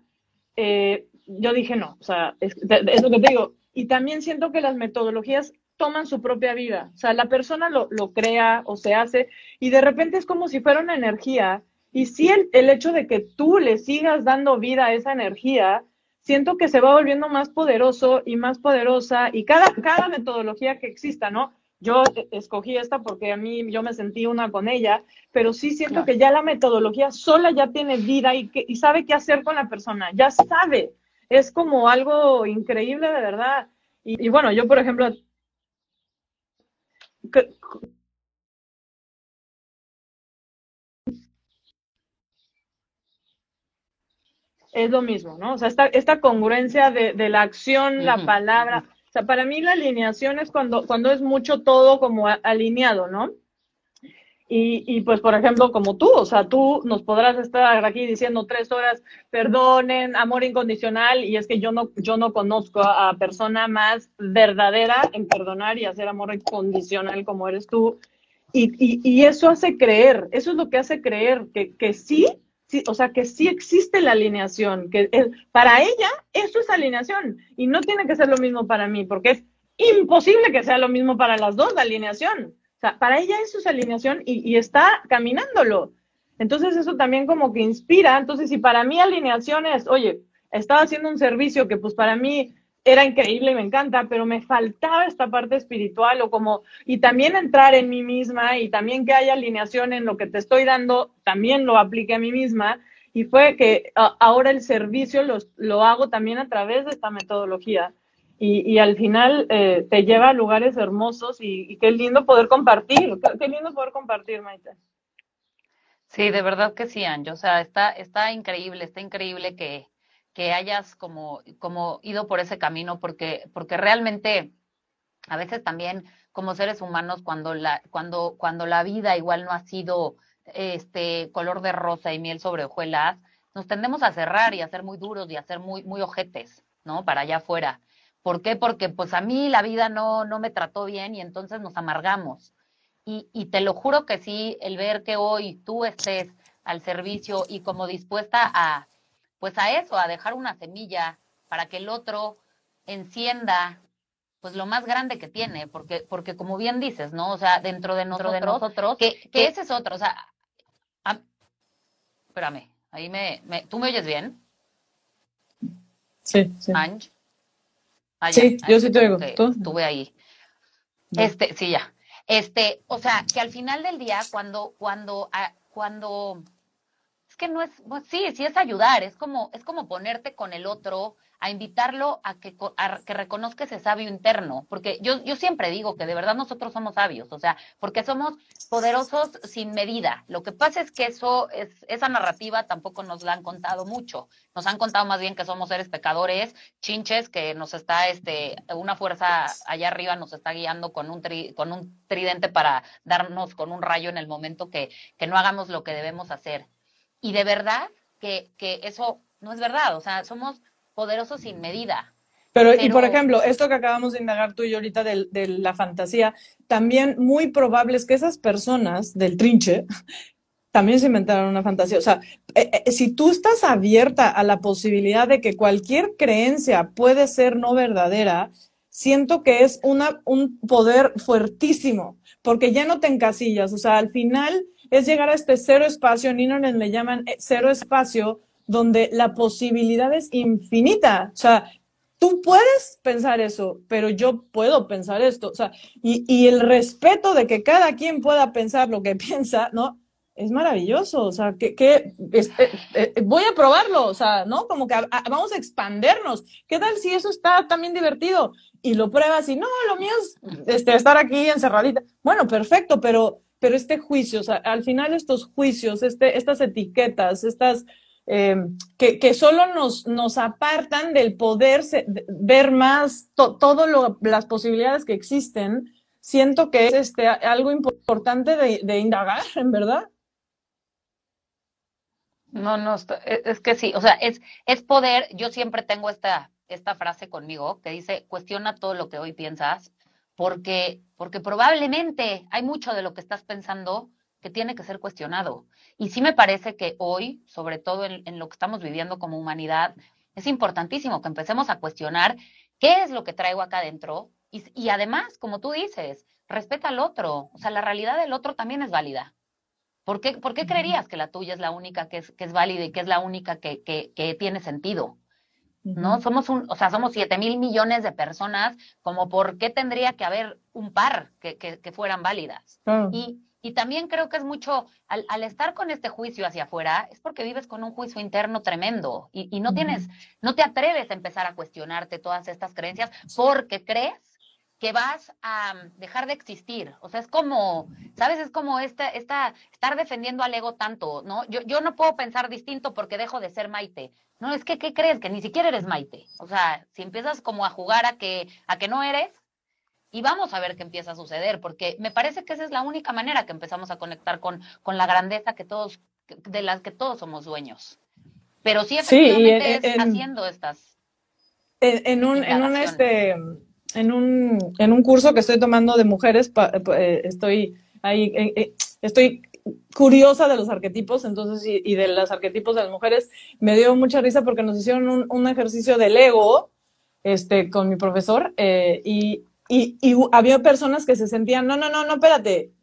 eh, yo dije no, o sea, es, es lo que te digo, y también siento que las metodologías toman su propia vida. O sea, la persona lo, lo, crea o se hace y de repente es como si fuera una energía. Y si el, el, hecho de que tú le sigas dando vida a esa energía, siento que se va volviendo más poderoso y más poderosa y cada, cada metodología que exista, ¿no? Yo escogí esta porque a mí yo me sentí una con ella, pero sí siento que ya la metodología sola ya tiene vida y, que, y sabe qué hacer con la persona, ya sabe. Es como algo increíble de verdad. Y, bueno, yo, por ejemplo, es lo mismo, ¿no? O sea, esta, esta congruencia de, de la acción, la palabra. O sea, para mí la alineación es cuando, cuando es mucho todo como alineado, ¿no? Y, y, pues, por ejemplo, como tú, o sea, tú nos podrás estar aquí diciendo tres horas, perdonen, amor incondicional, y es que yo no, yo no conozco a, persona más verdadera en perdonar y hacer amor incondicional como eres tú. Y, y, eso hace creer, eso es lo que hace creer, que, que sí, sí, o sea, que sí existe la alineación, que para ella eso es alineación, y no tiene que ser lo mismo para mí, porque es imposible que sea lo mismo para las dos la alineación para ella eso es alineación y, está caminándolo. Entonces eso también como que inspira. Entonces si para mí alineación es, oye, estaba haciendo un servicio que pues para mí era increíble y me encanta, pero me faltaba esta parte espiritual o como, y también entrar en mí misma y también que haya alineación en lo que te estoy dando, también lo aplique a mí misma. Y fue que ahora el servicio lo hago también a través de esta metodología y, al final eh, te lleva a lugares hermosos y, qué lindo poder compartir, qué, lindo poder compartir, Maite. Sí, de verdad que sí, Anjo. O sea, está, está increíble, está increíble que, que hayas como, como ido por ese camino, porque, porque realmente a veces también como seres humanos, cuando la, cuando, cuando la vida igual no ha sido este color de rosa y miel sobre hojuelas, nos tendemos a cerrar y a ser muy duros y a ser muy, muy ojetes, ¿no? Para allá afuera. ¿Por qué? Porque pues a mí la vida no, no me trató bien y entonces nos amargamos. Y, y te lo juro que sí, el ver que hoy tú estés al servicio y como dispuesta a, pues a eso, a dejar una semilla para que el otro encienda pues lo más grande que tiene, porque, porque como bien dices, ¿no? O sea, dentro de nosotros, de nosotros que, que ese es otro, o sea, espérame, ahí me, me, ¿tú me oyes bien? Sí, sí. Ange. Ah, sí, yo sí te oigo. Estuve ahí. Este, sí, ya. Este, o sea, que al final del día, cuando, cuando, ah, cuando, que no es, pues sí, sí es ayudar, es como, es como ponerte con el otro, a invitarlo a que, a que reconozca ese sabio interno, porque yo, yo siempre digo que de verdad nosotros somos sabios, o sea, porque somos poderosos sin medida. Lo que pasa es que eso, es, esa narrativa tampoco nos la han contado mucho. Nos han contado más bien que somos seres pecadores, chinches, que nos está, este, una fuerza allá arriba nos está guiando con un, con un tridente para darnos con un rayo en el momento que, que no hagamos lo que debemos hacer. Y de verdad que, que eso no es verdad, o sea, somos poderoso sin medida. Pero, y por ejemplo, esto que acabamos de indagar tú y yo ahorita de, de, la fantasía, también muy probable es que esas personas del trinche también se inventaron una fantasía. O sea, eh, eh, si tú estás abierta a la posibilidad de que cualquier creencia puede ser no verdadera, siento que es una, un poder fuertísimo, porque ya no te encasillas. O sea, al final es llegar a este cero espacio, Nino le llaman eh, cero espacio, donde la posibilidad es infinita. O sea, tú puedes pensar eso, pero yo puedo pensar esto. O sea, y, el respeto de que cada quien pueda pensar lo que piensa, ¿no? Es maravilloso, o sea, que, que este, eh, voy a probarlo, o sea, ¿no? Como que vamos a expandernos. ¿Qué tal si eso está también divertido? Y lo pruebas y no, lo mío es este, estar aquí encerradita. Bueno, perfecto, pero, pero este juicio, al final estos juicios, este, estas etiquetas, estas, Em, que, solo nos, nos apartan del poder ver más todas las posibilidades que existen, siento que es este, algo importante de, de indagar, en verdad. No, no, e, es que sí, o sea, es, es poder, yo siempre tengo esta, esta frase conmigo que dice, cuestiona todo lo que hoy piensas, porque, porque probablemente hay mucho de lo que estás pensando que tiene que ser cuestionado. Y sí me parece que hoy, sobre todo en, lo que estamos viviendo como humanidad, es importantísimo que empecemos a cuestionar qué es lo que traigo acá adentro y, además, como tú dices, respeta al otro. O sea, la realidad del otro también es válida. ¿Por qué, por qué creerías que la tuya es la única que es, que es válida y que es la única que, que, que tiene sentido? ¿No? Somos un, o sea, somos siete mil millones de personas, como por qué tendría que haber un par que, que fueran válidas. Y, Y también creo que es mucho, al, al, estar con este juicio hacia afuera, es porque vives con un juicio interno tremendo y, y no tienes, no te atreves a empezar a cuestionarte todas estas creencias porque crees que vas a dejar de existir. O sea, es como, ¿sabes? Es como esta, esta, estar defendiendo al ego tanto, ¿no? Yo, yo no puedo pensar distinto porque dejo de ser Maite. No, es que, ¿qué crees? Que ni siquiera eres Maite. O sea, si empiezas como a jugar a que, a que no eres, y vamos a ver qué empieza a suceder, porque me parece que esa es la única manera que empezamos a conectar con, con la grandeza que todos, de las que todos somos dueños. Pero sí, efectivamente es haciendo estas. En, un, en un este en un, en un curso que estoy tomando de mujeres, eh, estoy ahí, eh, eh, estoy curiosa de los arquetipos, entonces, y, de los arquetipos de las mujeres, me dio mucha risa porque nos hicieron un, un ejercicio del ego, este, con mi profesor, y, y, y, había personas que se sentían, no, no, no, no, espérate,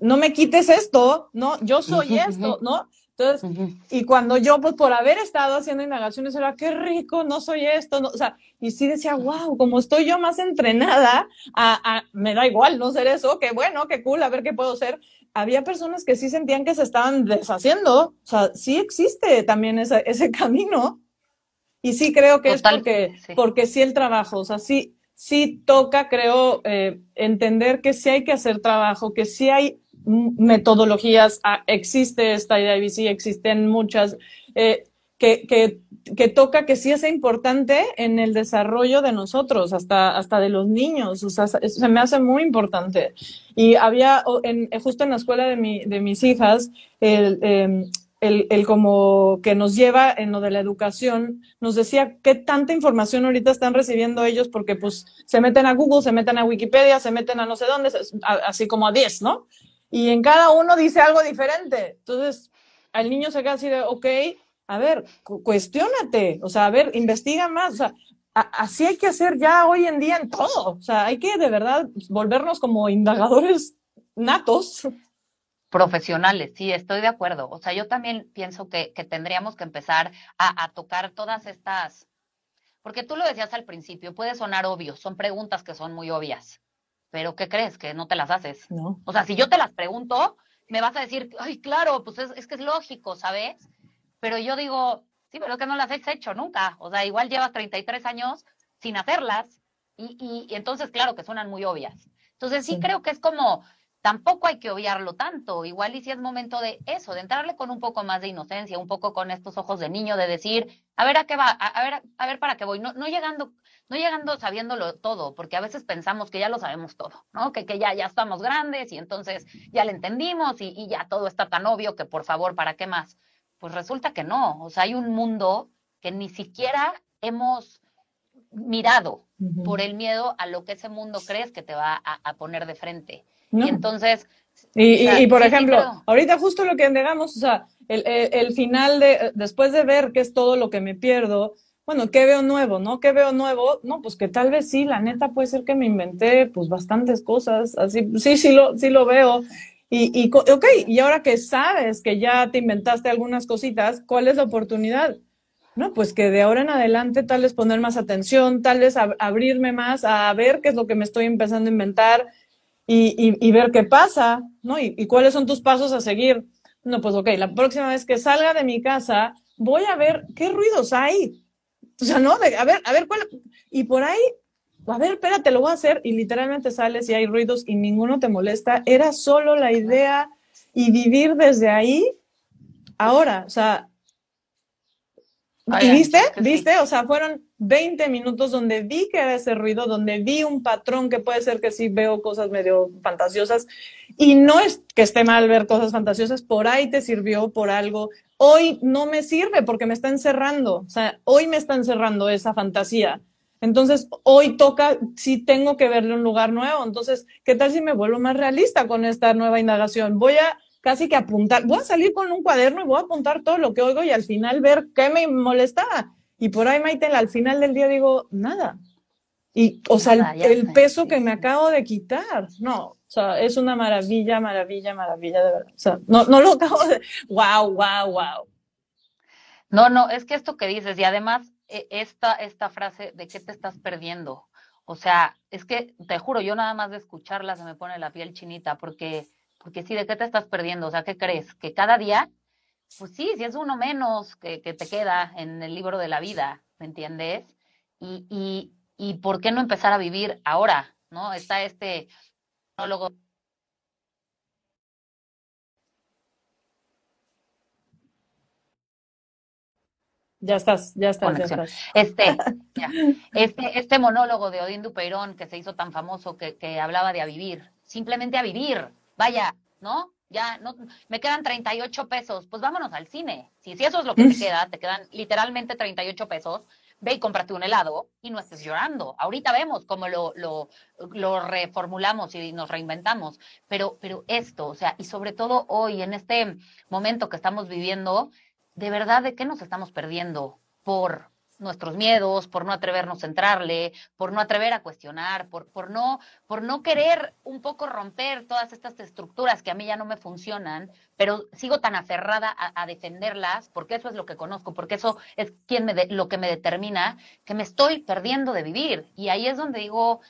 no me quites esto, ¿no? Yo soy esto, ¿no? Entonces, y cuando yo, pues por haber estado haciendo indagaciones, era, qué rico, no soy esto, no, o sea, y sí decía, wow, como estoy yo más entrenada, a, a, me da igual no ser eso, qué bueno, qué cool, a ver qué puedo ser. Había personas que sí sentían que se estaban deshaciendo, o sea, sí existe también ese, ese camino, y sí creo que es porque sí. porque sí el trabajo, o sea, sí, sí toca, creo, eh, entender que sí hay que hacer trabajo, que sí hay metodologías, ah, existe esta IBC, existen muchas, eh, que, que, que, toca que sí es importante en el desarrollo de nosotros, hasta, hasta de los niños, o sea, se me hace muy importante. Y había, en, justo en la escuela de, mi, de mis hijas, el, eh, el, el, como que nos lleva en lo de la educación, nos decía qué tanta información ahorita están recibiendo ellos porque pues se meten a Google, se meten a Wikipedia, se meten a no sé dónde, así como a 10, ¿no? Y en cada uno dice algo diferente. Entonces, al niño se queda así de, ok, a ver, cu cuestiónate, o sea, a ver, investiga más, o sea, así hay que hacer ya hoy en día en todo, o sea, hay que de verdad volvernos como indagadores natos profesionales, sí, estoy de acuerdo. O sea, yo también pienso que, que tendríamos que empezar a, a, tocar todas estas, porque tú lo decías al principio, puede sonar obvio, son preguntas que son muy obvias, pero ¿qué crees? Que no te las haces. No. O sea, si yo te las pregunto, me vas a decir, ay, claro, pues es, es que es lógico, ¿sabes? Pero yo digo, sí, pero es que no las has hecho nunca. O sea, igual llevas 33 años sin hacerlas y, y, y entonces, claro, que suenan muy obvias. Entonces, sí, sí. creo que es como tampoco hay que obviarlo tanto. Igual y si es momento de eso, de entrarle con un poco más de inocencia, un poco con estos ojos de niño, de decir, a ver a qué va, a, a ver, a ver para qué voy. No, no llegando, no llegando sabiéndolo todo, porque a veces pensamos que ya lo sabemos todo, ¿no? Que, que ya, ya estamos grandes y entonces ya le entendimos y, y ya todo está tan obvio que por favor, ¿para qué más? Pues resulta que no. O sea, hay un mundo que ni siquiera hemos mirado uh -huh. por el miedo a lo que ese mundo crees que te va a, a poner de frente. No. Y entonces... Y, o sea, y, y por sí, ejemplo, sí, ahorita justo lo que negamos, o sea, el, el, el, final de, después de ver qué es todo lo que me pierdo, bueno, ¿qué veo nuevo, no? ¿Qué veo nuevo? No, pues que tal vez sí, la neta puede ser que me inventé, pues bastantes cosas, así, sí, sí lo, sí lo veo. Y, y, ok, y ahora que sabes que ya te inventaste algunas cositas, ¿cuál es la oportunidad? No, pues que de ahora en adelante tal vez poner más atención, tal vez ab abrirme más a ver qué es lo que me estoy empezando a inventar, y, y, ver qué pasa, ¿no? Y, cuáles son tus pasos a seguir. No, pues ok, la próxima vez que salga de mi casa, voy a ver qué ruidos hay. O sea, no, a ver, a ver cuál. Y por ahí, a ver, espérate, lo voy a hacer. Y literalmente sales y hay ruidos y ninguno te molesta. Era solo la idea y vivir desde ahí. Ahora, o sea, Ay, ¿Y viste? ¿Viste? Sí. O sea, fueron 20 minutos donde vi que era ese ruido, donde vi un patrón que puede ser que sí veo cosas medio fantasiosas. Y no es que esté mal ver cosas fantasiosas, por ahí te sirvió por algo. Hoy no me sirve porque me está encerrando. O sea, hoy me está encerrando esa fantasía. Entonces, hoy toca, sí tengo que verle un lugar nuevo. Entonces, ¿qué tal si me vuelvo más realista con esta nueva indagación? Voy a casi que apuntar, voy a salir con un cuaderno y voy a apuntar todo lo que oigo y al final ver qué me molestaba. Y por ahí, Maite, al final del día digo, nada. Y, o sea, el peso que me acabo de quitar, no, o sea, es una maravilla, maravilla, maravilla, de verdad. O sea, no, no lo acabo de, wow, wow, wow. No, no, es que esto que dices, y además e, esta, esta frase de qué te estás perdiendo, o sea, es que te juro, yo nada más de escucharla se me pone la piel chinita, porque Porque sí, ¿de qué te estás perdiendo? O sea, ¿qué crees? Que cada día, pues sí, si es uno menos que, que te queda en el libro de la vida, ¿me entiendes? Y, y, y ¿por qué no empezar a vivir ahora? ¿No? Está este monólogo Ya estás, ya estás, ya estás. Este, ya. este, este monólogo de Odín Dupeirón que se hizo tan famoso que, que hablaba de a vivir, simplemente a vivir, vaya, ¿no? Ya, no, me quedan 38 pesos, pues vámonos al cine. Si, si eso es lo que te queda, te quedan literalmente 38 pesos, ve y cómprate un helado y no estés llorando. Ahorita vemos cómo lo, lo, lo reformulamos y nos reinventamos, pero, pero esto, o sea, y sobre todo hoy, en este momento que estamos viviendo, de verdad de qué nos estamos perdiendo por nuestros miedos, por no atrevernos a entrarle, por no atrever a cuestionar, por, por, no, por no querer un poco romper todas estas estructuras que a mí ya no me funcionan, pero sigo tan aferrada a, defenderlas, porque eso es lo que conozco, porque eso es quien me de, lo que me determina, que me estoy perdiendo de vivir. Y ahí es donde digo,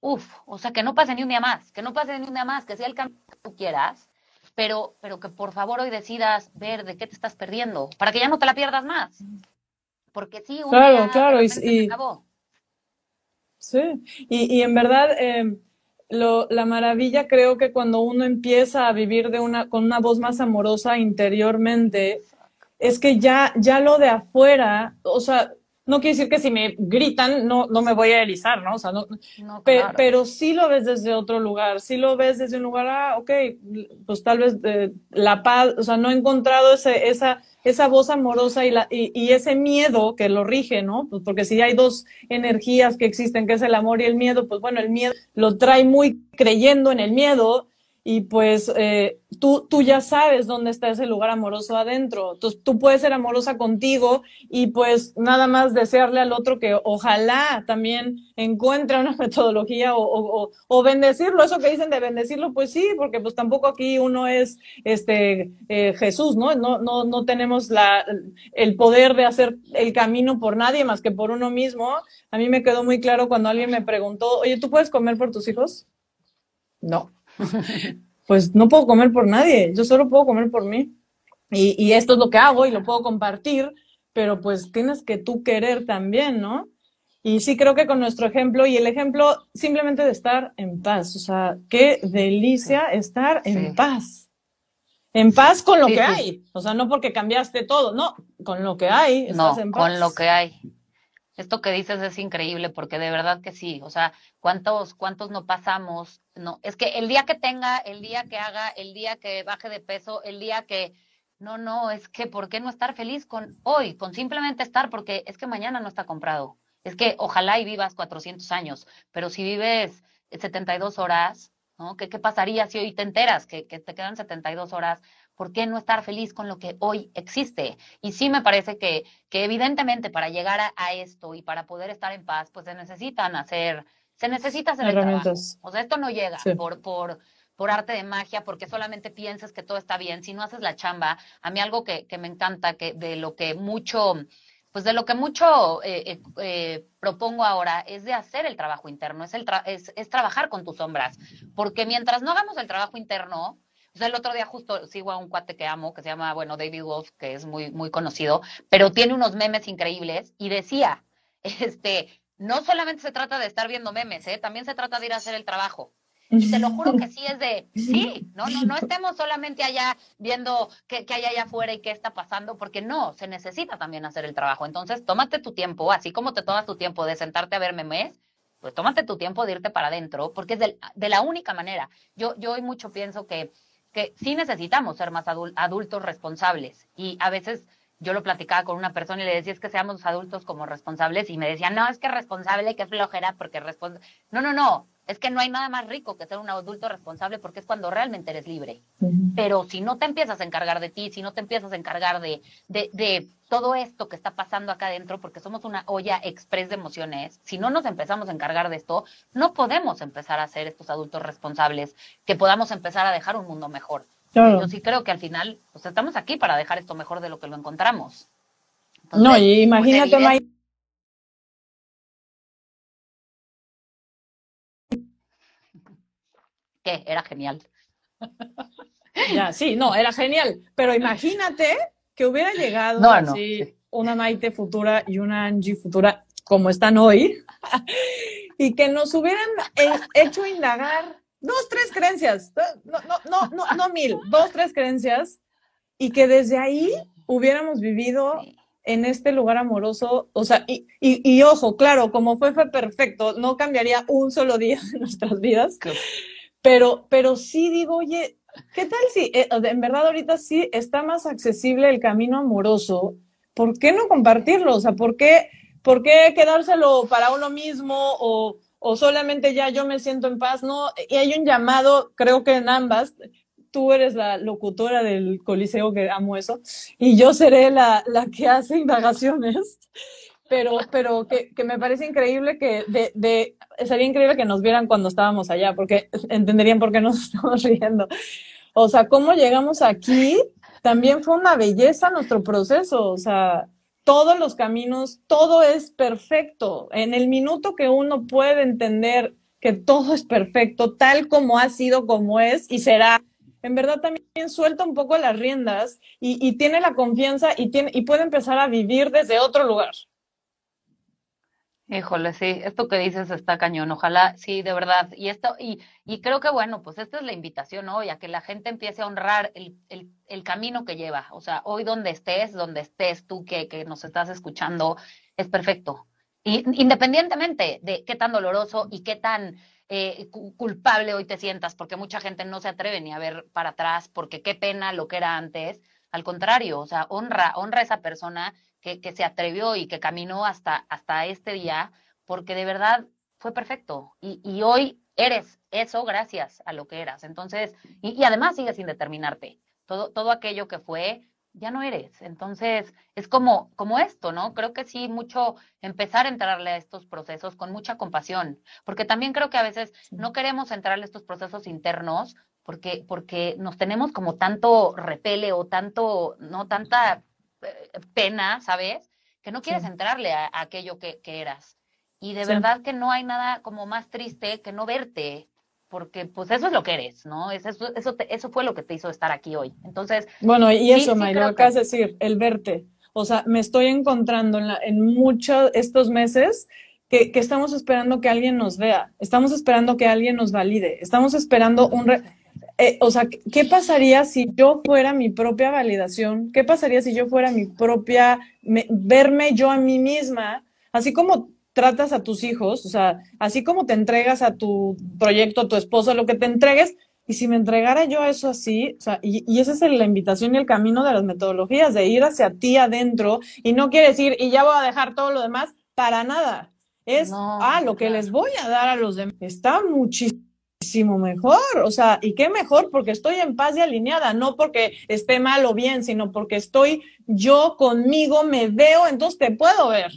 uff, o sea, que no pase ni un día más, que no pase ni un día más, que sea el cambio que tú quieras, pero, pero que por favor hoy decidas ver de qué te estás perdiendo, para que ya no te la pierdas más. Porque sí, un claro, claro, y- se acabó. Sí, y, y en verdad eh, lo, la maravilla creo que cuando uno empieza a vivir de una, con una voz más amorosa interiormente, es que ya, ya lo de afuera, o sea, no quiere decir que si me gritan no, no me voy a erizar, ¿no? O sea, no, No, Pe- claro. pero sí lo ves desde otro lugar, sí lo ves desde un lugar, ah, ok, pues tal vez eh, la paz, o sea, no he encontrado ese, esa, esa voz amorosa y, la, y, y ese miedo que lo rige, ¿no? Pues porque si hay dos energías que existen, que es el amor y el miedo, pues bueno, el miedo lo trae muy creyendo en el miedo y pues eh, tú, tú ya sabes dónde está ese lugar amoroso adentro. Entonces tú puedes ser amorosa contigo y pues nada más desearle al otro que ojalá también encuentre una metodología o, o, bendecirlo. Eso que dicen de bendecirlo, pues sí, porque pues tampoco aquí uno es este eh, Jesús, ¿no? No, no, no tenemos la, el poder de hacer el camino por nadie más que por uno mismo. A mí me quedó muy claro cuando alguien me preguntó, oye, ¿tú puedes comer por tus hijos? No. Pues no puedo comer por nadie, yo solo puedo comer por mí. Y, y esto es lo que hago y lo puedo compartir, pero pues tienes que tú querer también, ¿no? Y sí creo que con nuestro ejemplo y el ejemplo simplemente de estar en paz, o sea, qué delicia estar en paz. En paz con lo Sí, que sí. hay, o sea, no porque cambiaste todo, no, con lo que hay, estás No, en paz. con lo que hay. Esto que dices es increíble porque de verdad que sí, o sea, cuántos cuántos no pasamos, no, es que el día que tenga, el día que haga, el día que baje de peso, el día que no, no, es que ¿por qué no estar feliz con hoy, con simplemente estar porque es que mañana no está comprado. Es que ojalá y vivas 400 años, pero si vives 72 horas, ¿no? ¿Qué, qué pasaría si hoy te enteras que, que te quedan 72 horas? ¿Por qué no estar feliz con lo que hoy existe? Y sí me parece que, que evidentemente para llegar a, a esto y para poder estar en paz, pues se necesitan hacer, se necesita hacer el trabajo. O sea, esto no llega Sí. por, por, por arte de magia, porque solamente piensas que todo está bien. Si no haces la chamba, a mí algo que, que me encanta, que de lo que mucho, pues de lo que mucho eh, eh, eh, propongo ahora es de hacer el trabajo interno, es, el tra- es, es trabajar con tus sombras. Porque mientras no hagamos el trabajo interno, o sea, el otro día justo sigo a un cuate que amo, que se llama, bueno, David Wolf, que es muy, muy conocido, pero tiene unos memes increíbles y decía, este, no solamente se trata de estar viendo memes, ¿eh? también se trata de ir a hacer el trabajo. Y te lo juro que sí es de, sí, no, no, no estemos solamente allá viendo qué, qué hay allá afuera y qué está pasando, porque no, se necesita también hacer el trabajo. Entonces, tómate tu tiempo, así como te tomas tu tiempo de sentarte a ver memes, pues tómate tu tiempo de irte para adentro, porque es del- de la única manera. Yo, yo hoy mucho pienso que, que sí necesitamos ser más adul- adultos responsables. Y a veces yo lo platicaba con una persona y le decía es que seamos adultos como responsables y me decía, no, es que responsable, que flojera, porque responsable. No, no, no, es que no hay nada más rico que ser un adulto responsable porque es cuando realmente eres libre. Pero si no te empiezas a encargar de ti, si no te empiezas a encargar de, de, de todo esto que está pasando acá adentro, porque somos una olla express de emociones, si no nos empezamos a encargar de esto, no podemos empezar a ser estos adultos responsables, que podamos empezar a dejar un mundo mejor. Claro. Yo sí creo que al final, pues estamos aquí para dejar esto mejor de lo que lo encontramos. No, y imagínate, pues, ¿Qué? Era genial. Ya, sí, no, era genial. Pero imagínate que hubiera llegado una Maite futura y una Angie futura como están hoy y que nos hubieran eh, hecho indagar dos, tres creencias, no, no, no, no, no mil, dos, tres creencias y que desde ahí hubiéramos vivido en este lugar amoroso, o sea, y, y, ojo, claro, como fue, fue perfecto, no cambiaría un solo día de nuestras vidas, pero, pero sí digo, oye, ¿qué tal si eh, en verdad ahorita sí está más accesible el camino amoroso? ¿Por qué no compartirlo? O sea, ¿por qué, por qué quedárselo para uno mismo o, o solamente ya yo me siento en paz? No, y hay un llamado, creo que en ambas, tú eres la locutora del Coliseo, que amo eso, y yo seré la, la que hace indagaciones. Pero, pero que, que me parece increíble que de, de, sería increíble que nos vieran cuando estábamos allá, porque entenderían por qué nos estamos riendo. O sea, cómo llegamos aquí también fue una belleza nuestro proceso. O sea, todos los caminos, todo es perfecto. En el minuto que uno puede entender que todo es perfecto, tal como ha sido, como es y será, en verdad también suelta un poco las riendas y, tiene la confianza y, tiene, y puede empezar a vivir desde otro lugar. Híjole, sí, esto que dices está cañón, ojalá, sí, de verdad. Y esto, y, y creo que bueno, pues esta es la invitación hoy, a que la gente empiece a honrar el, el, el camino que lleva. O sea, hoy donde estés, donde estés tú que, que nos estás escuchando, es perfecto. Y, independientemente de qué tan doloroso y qué tan eh, culpable hoy te sientas, porque mucha gente no se atreve ni a ver para atrás, porque qué pena lo que era antes. Al contrario, o sea, honra, honra a esa persona que, que se atrevió y que caminó hasta, hasta este día, porque de verdad fue perfecto. Y, y hoy eres eso gracias a lo que eras. Entonces, y, y además sigues sin determinarte. Todo, todo aquello que fue, ya no eres. Entonces, es como, como esto, ¿no? Creo que sí, mucho empezar a entrarle a estos procesos con mucha compasión, porque también creo que a veces no queremos entrarle a estos procesos internos porque, porque nos tenemos como tanto repele o tanto, no tanta pena, ¿sabes? Que no quieres entrarle a, aquello que, que, eras. Y de verdad que no hay nada como más triste que no verte porque pues eso es lo que eres, ¿no? Eso, eso, eso fue lo que te hizo estar aquí hoy. Entonces... Bueno, y eso, sí, lo acabas de decir, el verte. O sea, me estoy encontrando en, la, en muchos estos meses que, que, estamos esperando que alguien nos vea, estamos esperando que alguien nos valide, estamos esperando un... Eh, o sea, ¿qué pasaría si yo fuera mi propia validación? ¿Qué pasaría si yo fuera mi propia, verme yo a mí misma? Así como tratas a tus hijos, o sea, así como te entregas a tu proyecto, a tu esposo, lo que te entregues, y si me entregara yo eso así, o sea, y, y esa es la invitación y el camino de las metodologías, de ir hacia ti adentro, y no quiere decir, y ya voy a dejar todo lo demás, para nada. Es, ah, lo que les voy a dar a los demás está muchísimo mejor, o sea, y qué mejor porque estoy en paz y alineada, no porque esté mal o bien, sino porque estoy yo conmigo, me veo, entonces te puedo ver.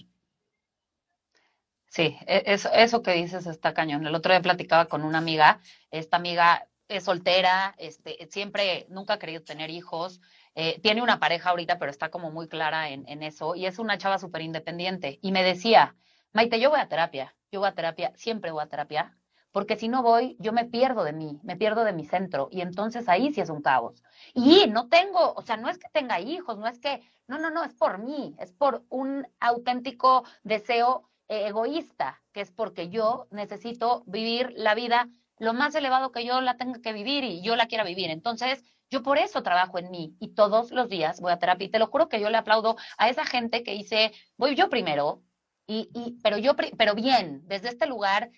Sí, e, eso, eso que dices está cañón. El otro día platicaba con una amiga, esta amiga es soltera, este, siempre, nunca ha querido tener hijos, eh, tiene una pareja ahorita, pero está como muy clara en, en eso, y es una chava súper independiente. Y me decía, Maite, yo voy a terapia, yo voy a terapia, siempre voy a terapia, porque si no voy, yo me pierdo de mí, me pierdo de mi centro, y entonces ahí sí es un caos. Y no tengo, o sea, no es que tenga hijos, no es que, no, no, no, es por mí, es por un auténtico deseo egoísta, que es porque yo necesito vivir la vida lo más elevado que yo la tenga que vivir y yo la quiera vivir. Entonces, yo por eso trabajo en mí y todos los días voy a terapia. Y te lo juro que yo le aplaudo a esa gente que dice, voy yo primero, y, y, pero yo, pero bien, desde este lugar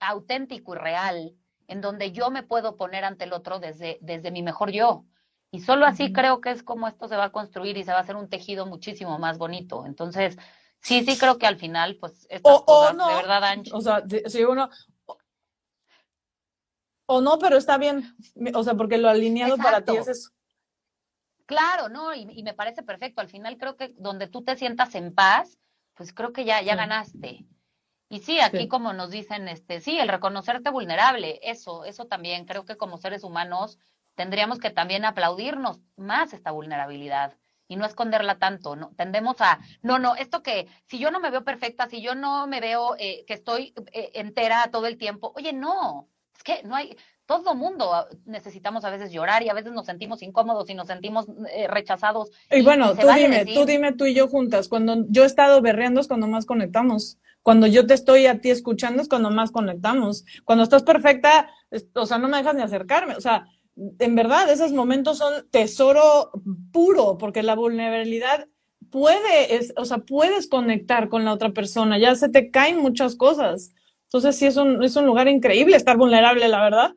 auténtico y real, en donde yo me puedo poner ante el otro desde, desde mi mejor yo. Y solo así creo que es como esto se va a construir y se va a hacer un tejido muchísimo más bonito. Entonces, Sí, sí, creo que al final, pues, estas cosas, de verdad, Ancho. O sea, si uno, o no, pero está bien, o sea, porque lo alineado para ti es eso. Claro, no, y, y, me parece perfecto. Al final creo que donde tú te sientas en paz, pues creo que ya, ya ganaste. Y sí, aquí sí. como nos dicen, este, sí, el reconocerte vulnerable, eso, eso también, creo que como seres humanos tendríamos que también aplaudirnos más esta vulnerabilidad y no esconderla tanto, ¿no? Tendemos a, no, no, esto que, si yo no me veo perfecta, si yo no me veo eh, que estoy eh, entera todo el tiempo, oye, no, es que no hay, todo mundo necesitamos a veces llorar y a veces nos sentimos incómodos y nos sentimos eh, rechazados. Y, bueno, tú dime, tú dime tú y yo juntas, cuando yo he estado berreando es cuando más conectamos. Cuando yo te estoy a ti escuchando es cuando más conectamos. Cuando estás perfecta, o sea, no me dejas ni acercarme. O sea, en verdad, esos momentos son tesoro puro, porque la vulnerabilidad puede, es, o sea, puedes conectar con la otra persona, ya se te caen muchas cosas. Entonces, sí, es un, es un lugar increíble estar vulnerable, la verdad.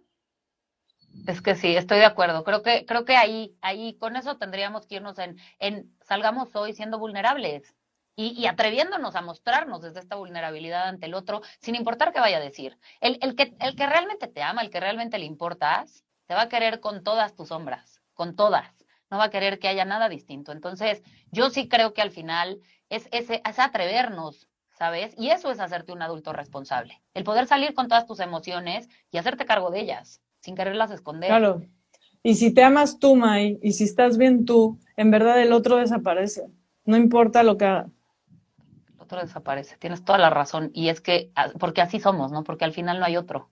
Es que sí, estoy de acuerdo. Creo que, creo que ahí, ahí, con eso tendríamos que irnos en, en salgamos hoy siendo vulnerables y, y, atreviéndonos a mostrarnos desde esta vulnerabilidad ante el otro, sin importar qué vaya a decir. El, el, que, el que realmente te ama, el que realmente le importas, te va a querer con todas tus sombras, con todas. No va a querer que haya nada distinto. Entonces, yo sí creo que al final es, ese es atrevernos, ¿sabes? Y eso es hacerte un adulto responsable. El poder salir con todas tus emociones y hacerte cargo de ellas, sin quererlas esconder. Claro. Y si te amas tú, May, y si estás bien tú, en verdad el otro desaparece. No importa lo que haga. El otro desaparece. Tienes toda la razón. Y es que, ah, porque así somos, ¿no? Porque al final no hay otro.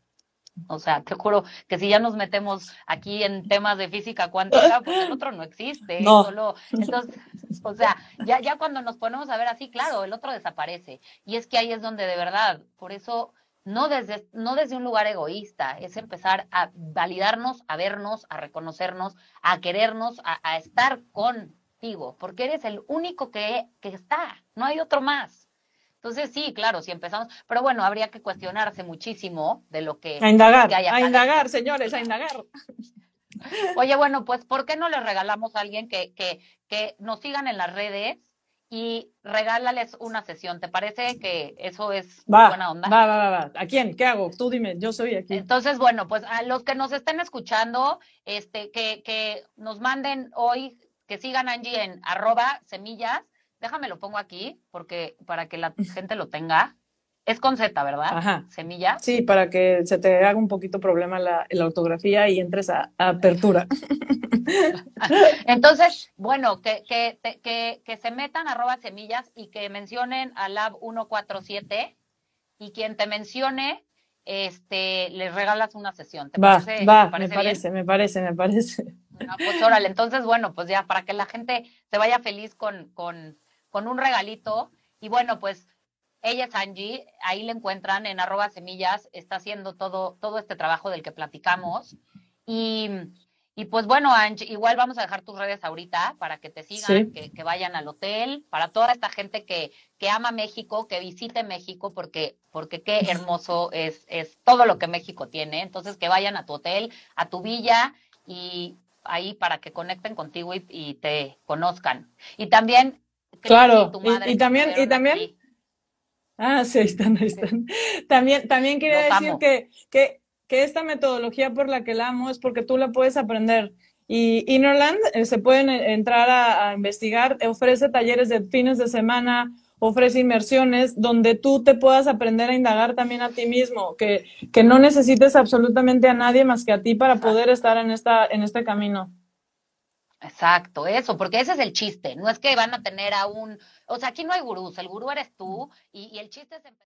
O sea, te juro que si ya nos metemos aquí en temas de física cuántica, pues el otro no existe. No. Solo, entonces, o sea, ya, ya cuando nos ponemos a ver así, claro, el otro desaparece. Y es que ahí es donde de verdad, por eso, no desde, no desde un lugar egoísta, es empezar a validarnos, a vernos, a reconocernos, a querernos, a, a estar contigo, porque eres el único que, que está, no hay otro más. Entonces, sí, claro, si empezamos, pero bueno, habría que cuestionarse muchísimo de lo que... A indagar, a indagar, señores, a indagar. Oye, bueno, pues, ¿por qué no le regalamos a alguien que, que, que nos sigan en las redes y regálales una sesión? ¿Te parece que eso es buena onda? Va, va, va, va. ¿A quién? ¿Qué hago? Tú dime, yo soy aquí. Entonces, bueno, pues a los que nos estén escuchando, este, que, que nos manden hoy, que sigan Angie en arroba semillas Déjame lo pongo aquí porque para que la gente lo tenga. Es con Z, ¿verdad? Ajá. Semilla. Sí, para que se te haga un poquito problema la, la ortografía y entres a, apertura. Entonces, bueno, que, que, que, que, se metan arroba semillas y que mencionen a Lab 147 y quien te mencione, este, les regalas una sesión. ¿Te va, parece, va, me parece, me parece, me parece. pues órale, entonces, bueno, pues ya para que la gente se vaya feliz con, con con un regalito. Y bueno, pues ella es Angie, ahí le encuentran en arroba semillas, está haciendo todo, todo este trabajo del que platicamos. Y, y pues bueno, Angie, igual vamos a dejar tus redes ahorita para que te sigan, que, que, vayan al hotel, para toda esta gente que, que ama México, que visite México, porque, porque qué hermoso es, es todo lo que México tiene. Entonces, que vayan a tu hotel, a tu villa y ahí para que conecten contigo y, y te conozcan. Y también Claro, y, también, y también, ah, sí, ahí están, ahí están. También, también quería decir que, que, que, esta metodología por la que la amo es porque tú la puedes aprender. Y Innerland eh, se pueden eh, entrar a, a, investigar, ofrece talleres de fines de semana, ofrece inmersiones donde tú te puedas aprender a indagar también a ti mismo, que, que no necesites absolutamente a nadie más que a ti para poder estar en, esta, en este camino. Exacto, eso, porque ese es el chiste, no es que van a tener a un, o sea, aquí no hay gurús, el gurú eres tú y, y el chiste es.